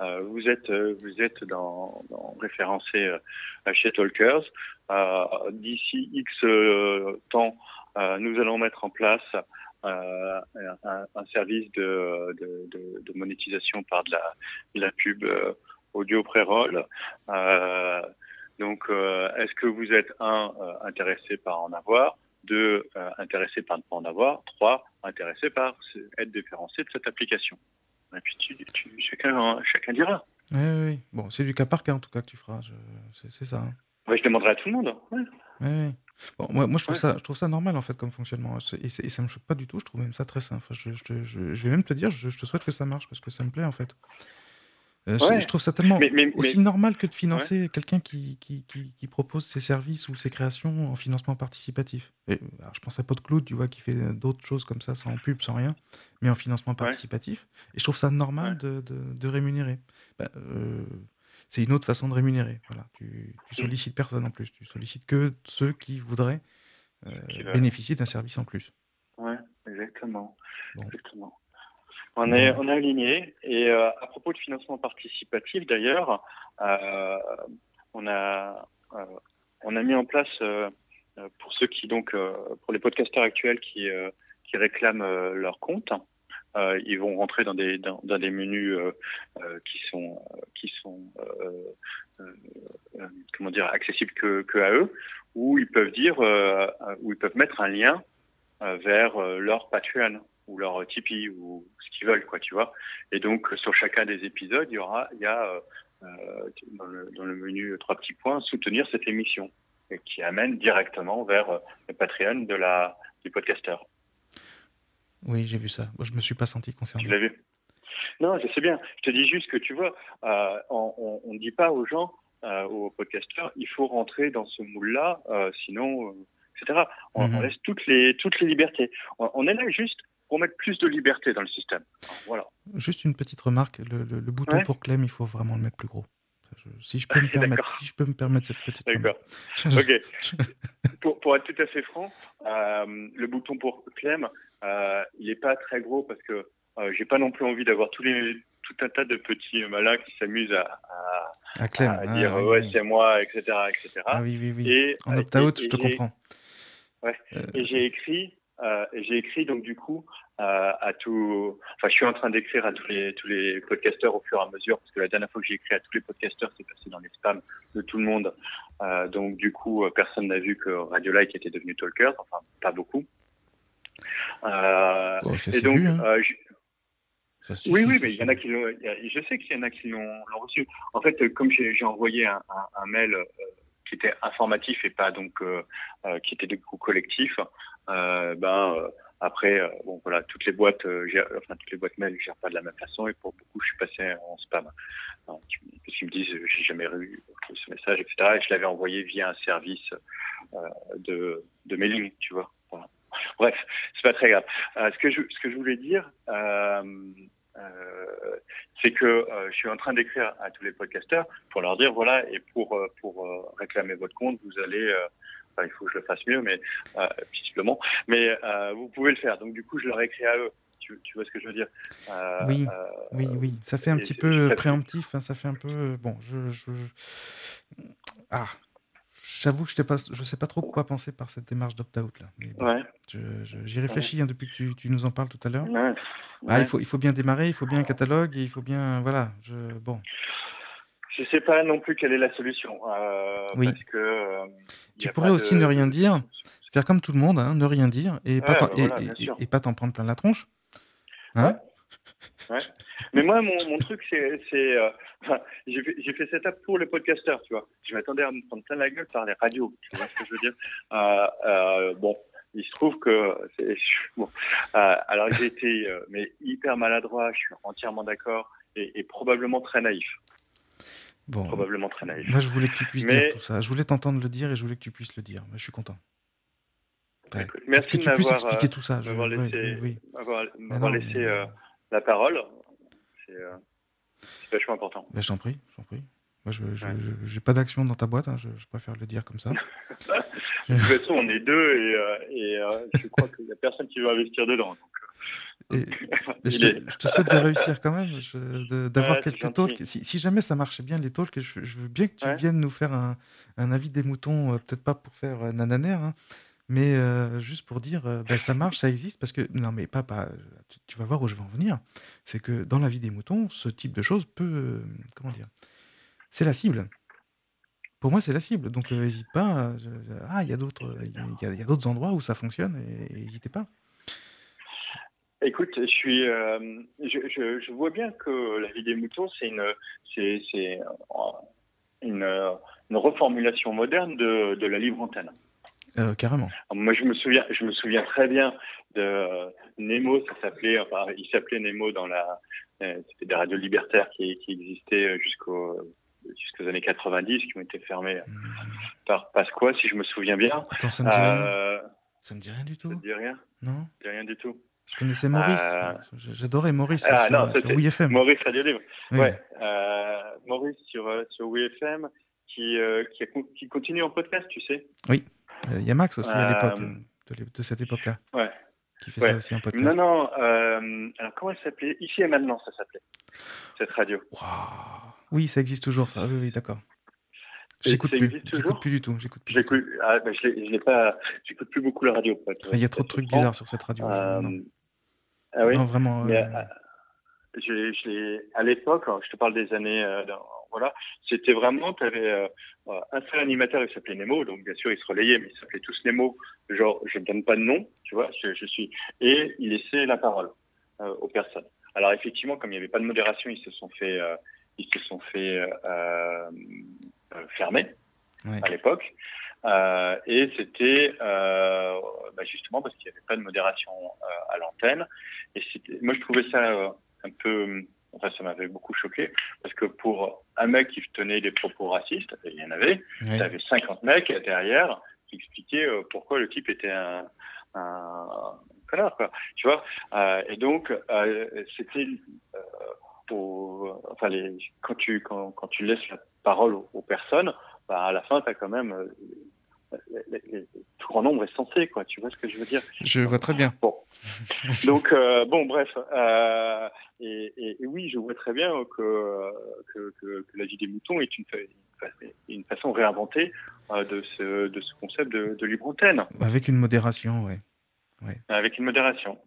euh, vous êtes, euh, vous êtes dans, dans référencé euh, chez Talkers. Euh, D'ici X euh, temps, nous allons mettre en place un, un service de, de, de, de monétisation par de la, la pub audio pré-roll. Donc, est-ce que vous êtes un intéressé par en avoir, deux intéressé par ne pas en avoir, trois intéressé par être différencié de cette application. Et puis tu, tu, chacun, chacun dira. Oui, oui. Bon, c'est du cas par cas en tout cas que tu feras. Je... C'est ça. hein. Ouais, je demanderai à tout le monde. Ouais. Oui, oui. Bon, moi, moi, je trouve Ouais. ça, je trouve ça normal en fait comme fonctionnement. Et, et ça me choque pas du tout. Je trouve même ça très. Enfin, je, je, je- vais même te dire, je, je te souhaite que ça marche parce que ça me plaît en fait. Euh, je- Ouais. je, trouve ça tellement Mais, mais, aussi mais- normal que de financer quelqu'un qui, qui, qui, qui propose ses services ou ses créations en financement participatif. Et, alors, je pense à PodCloud, tu vois, qui fait euh, d'autres choses comme ça, sans pub, sans rien, mais en financement participatif. Et je trouve ça normal de, de, de rémunérer. Bah, euh, c'est une autre façon de rémunérer. Voilà. Tu, tu Mm. sollicites personne en plus. Tu sollicites que ceux qui voudraient euh, bénéficier d'un service en plus. Ouais, exactement. Bon. exactement. On est, on est aligné. Et euh, à propos de financement participatif, d'ailleurs, euh, on a, euh, on a mis en place euh, euh, pour ceux qui donc, euh, pour les podcasteurs actuels qui, euh, qui réclament leur compte, euh, ils vont rentrer dans des, dans, dans des menus euh, euh, qui sont, qui sont, euh, euh, euh, comment dire, accessibles que, que à eux, où ils peuvent dire, euh, où ils peuvent mettre un lien euh, vers leur Patreon ou leur Tipeee ou qu'ils veulent, quoi, tu vois. Et donc, sur chacun des épisodes, il y aura, il y a euh, euh, dans, le, dans le menu trois petits points, soutenir cette émission, et qui amène directement vers euh, le Patreon de la du podcasteur. Oui, j'ai vu ça. Moi, je me suis pas senti Tu concerné. l'as vu? Non, je sais bien. Je te dis juste que tu vois, euh, on ne dit pas aux gens, euh, aux podcasteurs, il faut rentrer dans ce moule-là, euh, sinon, etc. On, Mhm. on laisse toutes les toutes les libertés. On, on est là juste pour mettre plus de liberté dans le système. Voilà. Juste une petite remarque, le, le- le bouton Ouais. pour Clem, il faut vraiment le mettre plus gros. Je- si, je peux me permettre, si je peux me permettre cette petite D'accord. remarque. Ok. pour, pour être tout à fait franc, euh, le bouton pour Clem, euh, il n'est pas très gros parce que j'ai pas non plus envie d'avoir tous les tout un tas de petits malins qui s'amusent à, à, à, dire ah, ouais c'est moi, etc., etc. Ah oui oui oui. Et, en opt-out, je te comprends. Ouais. Et j'ai écrit, j'ai écrit donc du coup à, tout. Enfin, je suis en train d'écrire à tous les tous les podcasteurs au fur et à mesure parce que la dernière fois que j'ai écrit à tous les podcasteurs, c'est passé dans les spams de tout le monde. Euh, donc du coup, personne n'a vu que Radio Like était devenu Talker, enfin pas beaucoup. Euh, et donc, hein. euh, oui, oui, mais il y en a qui l'ont. Je sais qu'il y en a qui l'ont reçu. En fait, comme j'ai envoyé un, un, mail qui était informatif et pas donc qui était du coup collectif, ben après, euh, bon voilà, toutes les boîtes, euh, enfin toutes les boîtes mail, je gère pas de la même façon et pour beaucoup, je suis passé en spam. parce qu'ils me disent, j'ai jamais eu ce message, etc. Et je l'avais envoyé via un service euh, de, de mailing, tu vois. Voilà. Bref, c'est pas très grave. ce que je ce que je voulais dire. c'est que je suis en train d'écrire à tous les podcasteurs pour leur dire voilà et pour pour réclamer votre compte vous allez il faut que je le fasse mieux, mais euh, visiblement. Mais euh, vous pouvez le faire. Donc du coup, je leur ai écrit à eux. Tu, vois ce que je veux dire? Euh, Oui, oui, oui. Ça fait un petit peu préemptif. Hein, ça fait un peu. Bon, je. Ah, J'avoue que je ne sais pas trop quoi penser par cette démarche d'opt-out là. ouais. J'y réfléchis hein, depuis que tu, tu, nous en parles tout à l'heure. Ah, il, faut, il faut bien démarrer, il faut bien un catalogue, et il faut bien. Voilà. Je, bon. Je sais pas non plus quelle est la solution. Euh, oui. Parce que, euh, tu pourrais aussi ne rien dire, faire comme tout le monde, hein, ne rien dire et pas t'en, et, pas t'en prendre plein la tronche. Hein ouais. Mais moi, mon, mon truc, c'est. euh, j'ai, fait, cette app pour les podcasteurs, tu vois. Je m'attendais à me prendre plein la gueule par les radios, tu vois ce que je veux dire. Bon, il se trouve que. Alors j'ai été mais hyper maladroit, je suis entièrement d'accord, et, et probablement très naïf. Bon, probablement très naïf. Moi, je voulais que tu puisses dire tout ça. Je voulais t'entendre le dire et je voulais que tu puisses le dire. Je suis content. Merci que tu puisses expliquer tout ça? M'avoir laissé, oui, laissé euh, la parole. C'est euh, vachement important. Ben, j'en prie, j'en prie. Moi, je n'ai pas d'action dans ta boîte, hein, je, préfère le dire comme ça. de toute façon, on est deux et, euh, et euh, je crois qu'il n'y a personne qui veut investir dedans. Donc, et, je, te, souhaite de réussir quand même, d'avoir quelques talks. Si, si, jamais ça marchait bien les talks, je, je veux bien que tu viennes nous faire un, un avis des moutons, euh, peut-être pas pour faire euh, nananaire, hein, mais euh, juste pour dire bah, ça marche, ça existe, parce que non mais papa, tu, vas voir où je veux en venir. C'est que dans la vie des moutons, ce type de choses peut, comment dire, c'est la cible. Pour moi, c'est la cible, donc n'hésite pas. ah, il y a d'autres, il y, a d'autres endroits où ça fonctionne, et n'hésitez pas. Écoute, je suis, euh, je, je, je, vois bien que la vie des moutons, c'est une, c'est, c'est une, une, reformulation moderne de, de la libre antenne. Euh, carrément. Moi, je me souviens, je me souviens très bien de Nemo. Ça s'appelait, enfin, il s'appelait Nemo dans la, euh, c'était des radios libertaires qui, qui existaient jusqu'au jusqu'aux années 90, qui ont été fermées mmh. par Pasqua, si je me souviens bien. Attends, ça me dit rien. Ça me dit rien du tout. Ça me dit rien. Non. Ça me dit rien du tout. Je connaissais Maurice. Euh, j'adorais Maurice ah, sur, non, sur WeFM. Maurice Radio Libre. Ouais. Euh, Maurice sur, euh, sur WeFM qui, qui, qui, continue en podcast, tu sais. Oui. Il y a Max aussi à l'époque, de, de, cette époque-là. Ouais. Qui faisait ouais. aussi un podcast. Non, non. alors, comment elle s'appelait? Ici et maintenant, ça s'appelait. Cette radio. Wow. Oui, ça existe toujours, ça. Oui, oui, d'accord. J'écoute plus. J'écoute plus du tout. J'écoute plus. Ah, ben, je n'ai pas. J'écoute plus beaucoup la radio. Il y a trop de trucs bizarres sur cette radio. Euh, ah oui? Non, vraiment. Mais, euh... je, à l'époque, je te parle des années. Euh, voilà, c'était vraiment. Tu avais un seul animateur, il s'appelait Nemo. Donc bien sûr, il se relayait, mais ils s'appelaient tous Nemo. Genre, je ne donne pas de nom, tu vois. Je, je suis. Et il laissait la parole aux personnes. Alors effectivement, comme il n'y avait pas de modération, ils se sont fait. Se sont fait euh, fermé à l'époque. Euh, et c'était euh, bah justement parce qu'il n'y avait pas de modération à l'antenne. Et moi, je trouvais ça un peu, enfin, ça m'avait beaucoup choqué parce que pour un mec qui tenait des propos racistes, il y en avait, il y avait 50 mecs derrière qui expliquaient pourquoi le type était un, un connard, quoi. Tu vois. et donc, c'était enfin, les, quand tu quand, quand tu laisses la parole aux, personnes, bah, à la fin, tu as quand même euh, tout grand nombre est censé, quoi. Tu vois ce que je veux dire? Je vois très bien. Bon, Donc, euh, bon, bref. Euh, et, et, et, oui, je vois très bien que, que, que, que la vie des moutons est une, une façon réinventée euh, de, ce, de ce concept de, de libre antenne. Avec une modération, oui. Ouais. Avec une modération.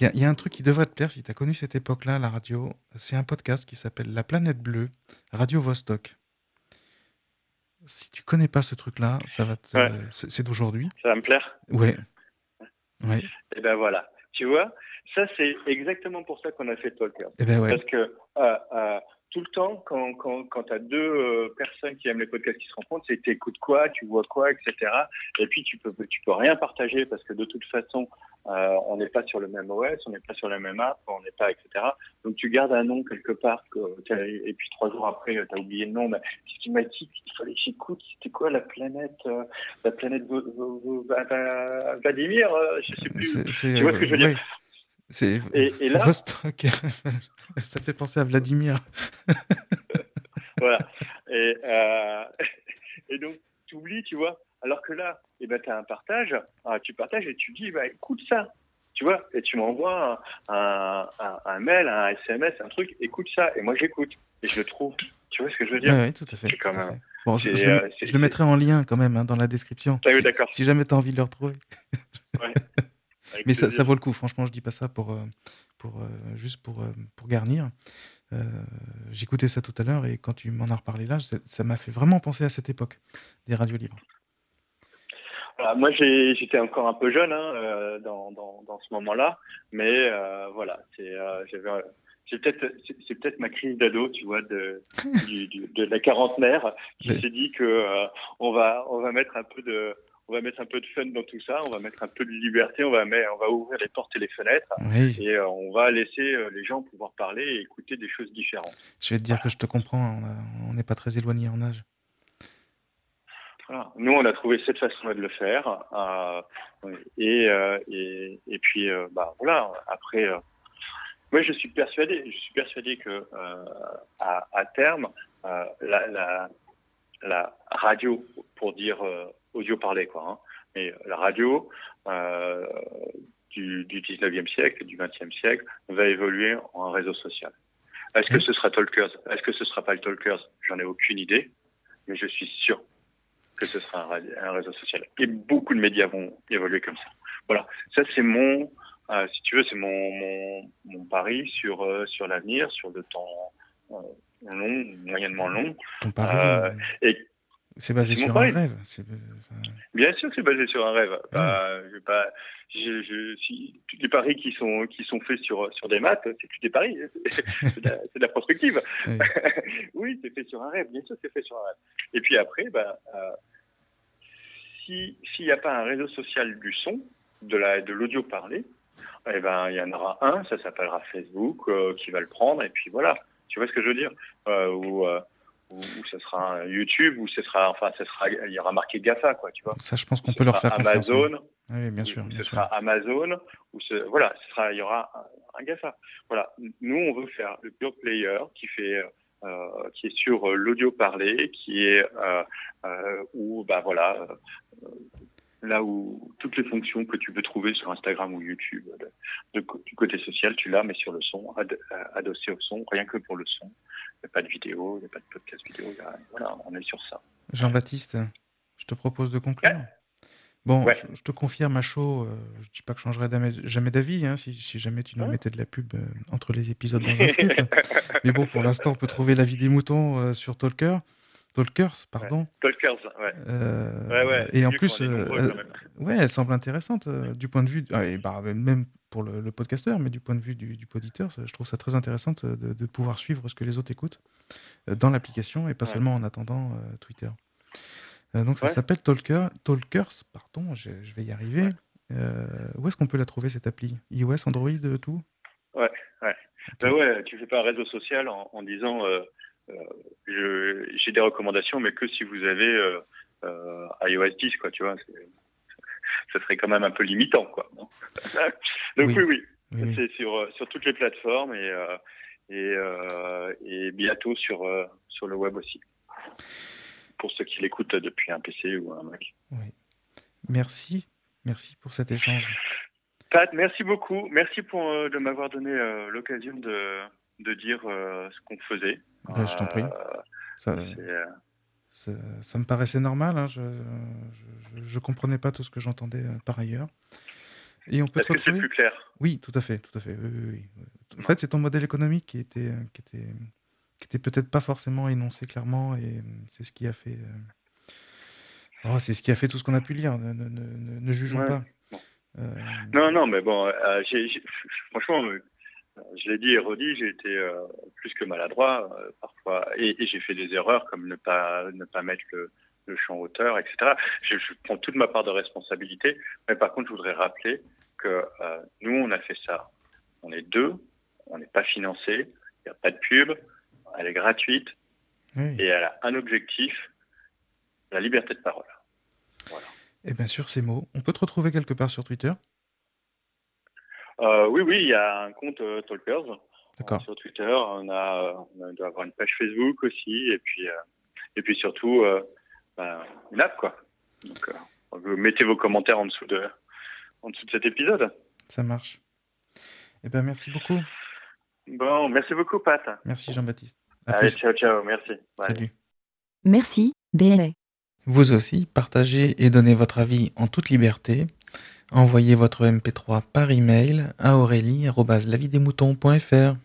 Il y, y, a un truc qui devrait te plaire si tu as connu cette époque-là, la radio. C'est un podcast qui s'appelle La planète bleue, Radio Vostok. Si tu connais pas ce truc-là, ça va te... Ouais. C'est d'aujourd'hui. Ça va me plaire Ouais. Ouais. Et ben voilà. Tu vois, ça c'est exactement pour ça qu'on a fait Talker. Et ben ouais. Parce que euh, euh, tout le temps, quand, quand, quand tu as deux euh, personnes qui aiment les podcasts qui se rencontrent, c'est t'écoutes quoi, tu vois quoi, etc. Et puis tu peux, tu peux rien partager parce que de toute façon, euh, on n'est pas sur le même OS, on n'est pas sur la même app, on n'est pas, etc. Donc tu gardes un nom quelque part, que, et puis trois jours après, tu as oublié le nom. Mais ce qui m'a dit qu'il fallait que j'écoute, c'était quoi la planète, euh, la planète Vladimir, euh, je sais plus. Tu vois ce que je veux dire? C'est et, et là, Vostok. ça fait penser à Vladimir. voilà. Et, euh, et donc, tu oublies, tu vois. Alors que là, eh ben, tu as un partage, ah, tu partages et tu dis, bah, écoute ça. Tu vois, et tu m'envoies un, un, un, un, mail, un SMS, un truc, écoute ça. Et moi, j'écoute. Et je le trouve. Tu vois ce que je veux dire? Oui, ouais, tout à fait. Même. Bon, je, je, le, je, le, mettrai en lien quand même hein, dans la description. Ah, oui, d'accord. Si, si, jamais tu as envie de le retrouver. Ouais. Mais ça, ça, vaut le coup, franchement, je dis pas ça pour, euh, pour, euh, juste pour, euh, pour garnir. J'écoutais ça tout à l'heure et quand tu m'en as reparlé là, ça m'a fait vraiment penser à cette époque des radios libres. Voilà, moi, j'étais encore un peu jeune hein, dans, dans, dans, ce moment-là, mais voilà, j'avais c'est peut-être c'est peut-être ma crise d'ado, tu vois, de du, du, de la quarantenaire qui s'est dit que euh, on va on va mettre un peu de on va mettre un peu de fun dans tout ça, on va mettre un peu de liberté, on va mettre, on va ouvrir les portes et les fenêtres oui. et euh, on va laisser euh, les gens pouvoir parler et écouter des choses différentes. Je vais te dire voilà. que je te comprends, on n'est pas très éloigné en âge. Voilà. Nous, on a trouvé cette façon de le faire euh, et, et, et puis bah voilà après moi, je suis persuadé, je suis persuadé que à, à, terme, la, la, la, radio, pour dire audio parlé, quoi, hein, mais la radio euh, du, du 19e siècle, du 20e siècle, va évoluer en réseau social. Est-ce que ce sera Talkers Est-ce que ce sera pas le Talkers J'en ai aucune idée, mais je suis sûr que ce sera un, un réseau social. Et beaucoup de médias vont évoluer comme ça. Voilà, ça c'est mon euh, si tu veux, c'est mon, mon, mon, pari sur, euh, sur l'avenir, sur le temps euh, long, moyennement long. Ton pari, et c'est basé sur un rêve. Enfin... Bien sûr que c'est basé sur un rêve. Ouais. Bah, je, pas, je, je, si, tous les paris qui sont, qui sont faits sur, sur des maths, c'est plus des paris. c'est de, de, la prospective. Oui, oui c'est fait sur un rêve. Bien sûr, c'est fait sur un rêve. Et puis après, bah, s'il n'y a pas un réseau social du son, de la de l'audio parlé, eh ben, il y en aura un, ça s'appellera Facebook, euh, qui va le prendre, et puis voilà. Tu vois ce que je veux dire? Euh, ou, euh, ou, ou, ce sera un YouTube, ou ce sera, enfin, ce sera, il y aura marqué GAFA, quoi, tu vois. Ça, je pense qu'on peut leur faire Amazon, confiance. Oui, bien sûr. Ou, bien ce sûr. sera Amazon, ou ce, voilà, ce sera, il y aura un, un, GAFA. Voilà. Nous, on veut faire le pure player qui fait, euh, qui est sur l'audio parlé, qui est, où, bah voilà, là où toutes les fonctions que tu peux trouver sur Instagram ou YouTube de, de, du côté social, tu l'as, mais sur le son, ad, adossé au son, rien que pour le son. Il n'y a pas de vidéo, il n'y a pas de podcast vidéo, a, voilà, on est sur ça. Jean-Baptiste, je te propose de conclure. Ouais. Bon, ouais. je, je, te confirme à chaud, euh, je ne dis pas que je changerai jamais d'avis, hein, si, si, jamais tu nous ouais. mettais de la pub euh, entre les épisodes dans un flux. mais bon, pour l'instant, on peut trouver la vie des moutons euh, sur Talker. Talkers, pardon. Ouais. Talkers, ouais. Euh, ouais, ouais. Et en plus, euh, ouais, elle semble intéressante euh, du point de vue, et bah, même pour le, le, podcasteur, mais du point de vue du, du poditeur, je trouve ça très intéressant de, de, pouvoir suivre ce que les autres écoutent dans l'application et pas seulement en attendant Twitter. donc ça s'appelle Talker, Talkers, pardon, je, je vais y arriver. où est-ce qu'on peut la trouver cette appli? iOS, Android, tout? Ouais, ouais. Okay. Ben ouais, tu fais pas un réseau social en, en disant euh, j'ai des recommandations, mais que si vous avez euh, euh, iOS 10, quoi, tu vois. Ça serait quand même un peu limitant, quoi. Donc oui, oui, oui. oui. c'est sur, sur toutes les plateformes et, et, et bientôt sur, sur le web aussi. Pour ceux qui l'écoutent depuis un PC ou un Mac. Oui. Merci. Merci pour cet échange. Pat, merci beaucoup. Merci pour de m'avoir donné l'occasion de, de dire ce qu'on faisait. Je t'en prie. Ça, ça, me paraissait normal. Hein. Je, je, comprenais pas tout ce que j'entendais par ailleurs. Et on peut Est-ce que c'est plus clair? Oui, tout à fait, tout à fait. En fait, c'est ton modèle économique qui était, qui était, qui était peut-être pas forcément énoncé clairement, et c'est ce qui a fait. Oh, c'est ce qui a fait tout ce qu'on a pu lire. Ne, ne, ne, ne jugeons pas. Euh, non, non, mais bon, euh, franchement, euh, je l'ai dit et redit, j'ai été plus que maladroit parfois, et, j'ai fait des erreurs comme ne pas ne pas mettre le, le champ hauteur, etc. Je, je, prends toute ma part de responsabilité, mais par contre, je voudrais rappeler que nous, on a fait ça. On est deux, on n'est pas financé, il n'y a pas de pub, elle est gratuite, et elle a un objectif, la liberté de parole. Voilà. Et bien sûr, ces mots. On peut te retrouver quelque part sur Twitter euh, Oui, oui, il y a un compte euh, Talkers euh, sur Twitter. On, a, on doit avoir une page Facebook aussi, et puis, et puis surtout ben, une app, quoi. Donc, mettez vos commentaires en dessous de, en dessous de cet épisode. Ça marche. Eh bien, merci beaucoup. Bon, merci beaucoup, Pat. Merci, Jean-Baptiste. Allez, ciao, ciao, merci. Salut. Merci, BLA. Vous aussi, partagez et donnez votre avis en toute liberté. Envoyez votre MP3 par email à aurélie.lavidemouton.fr.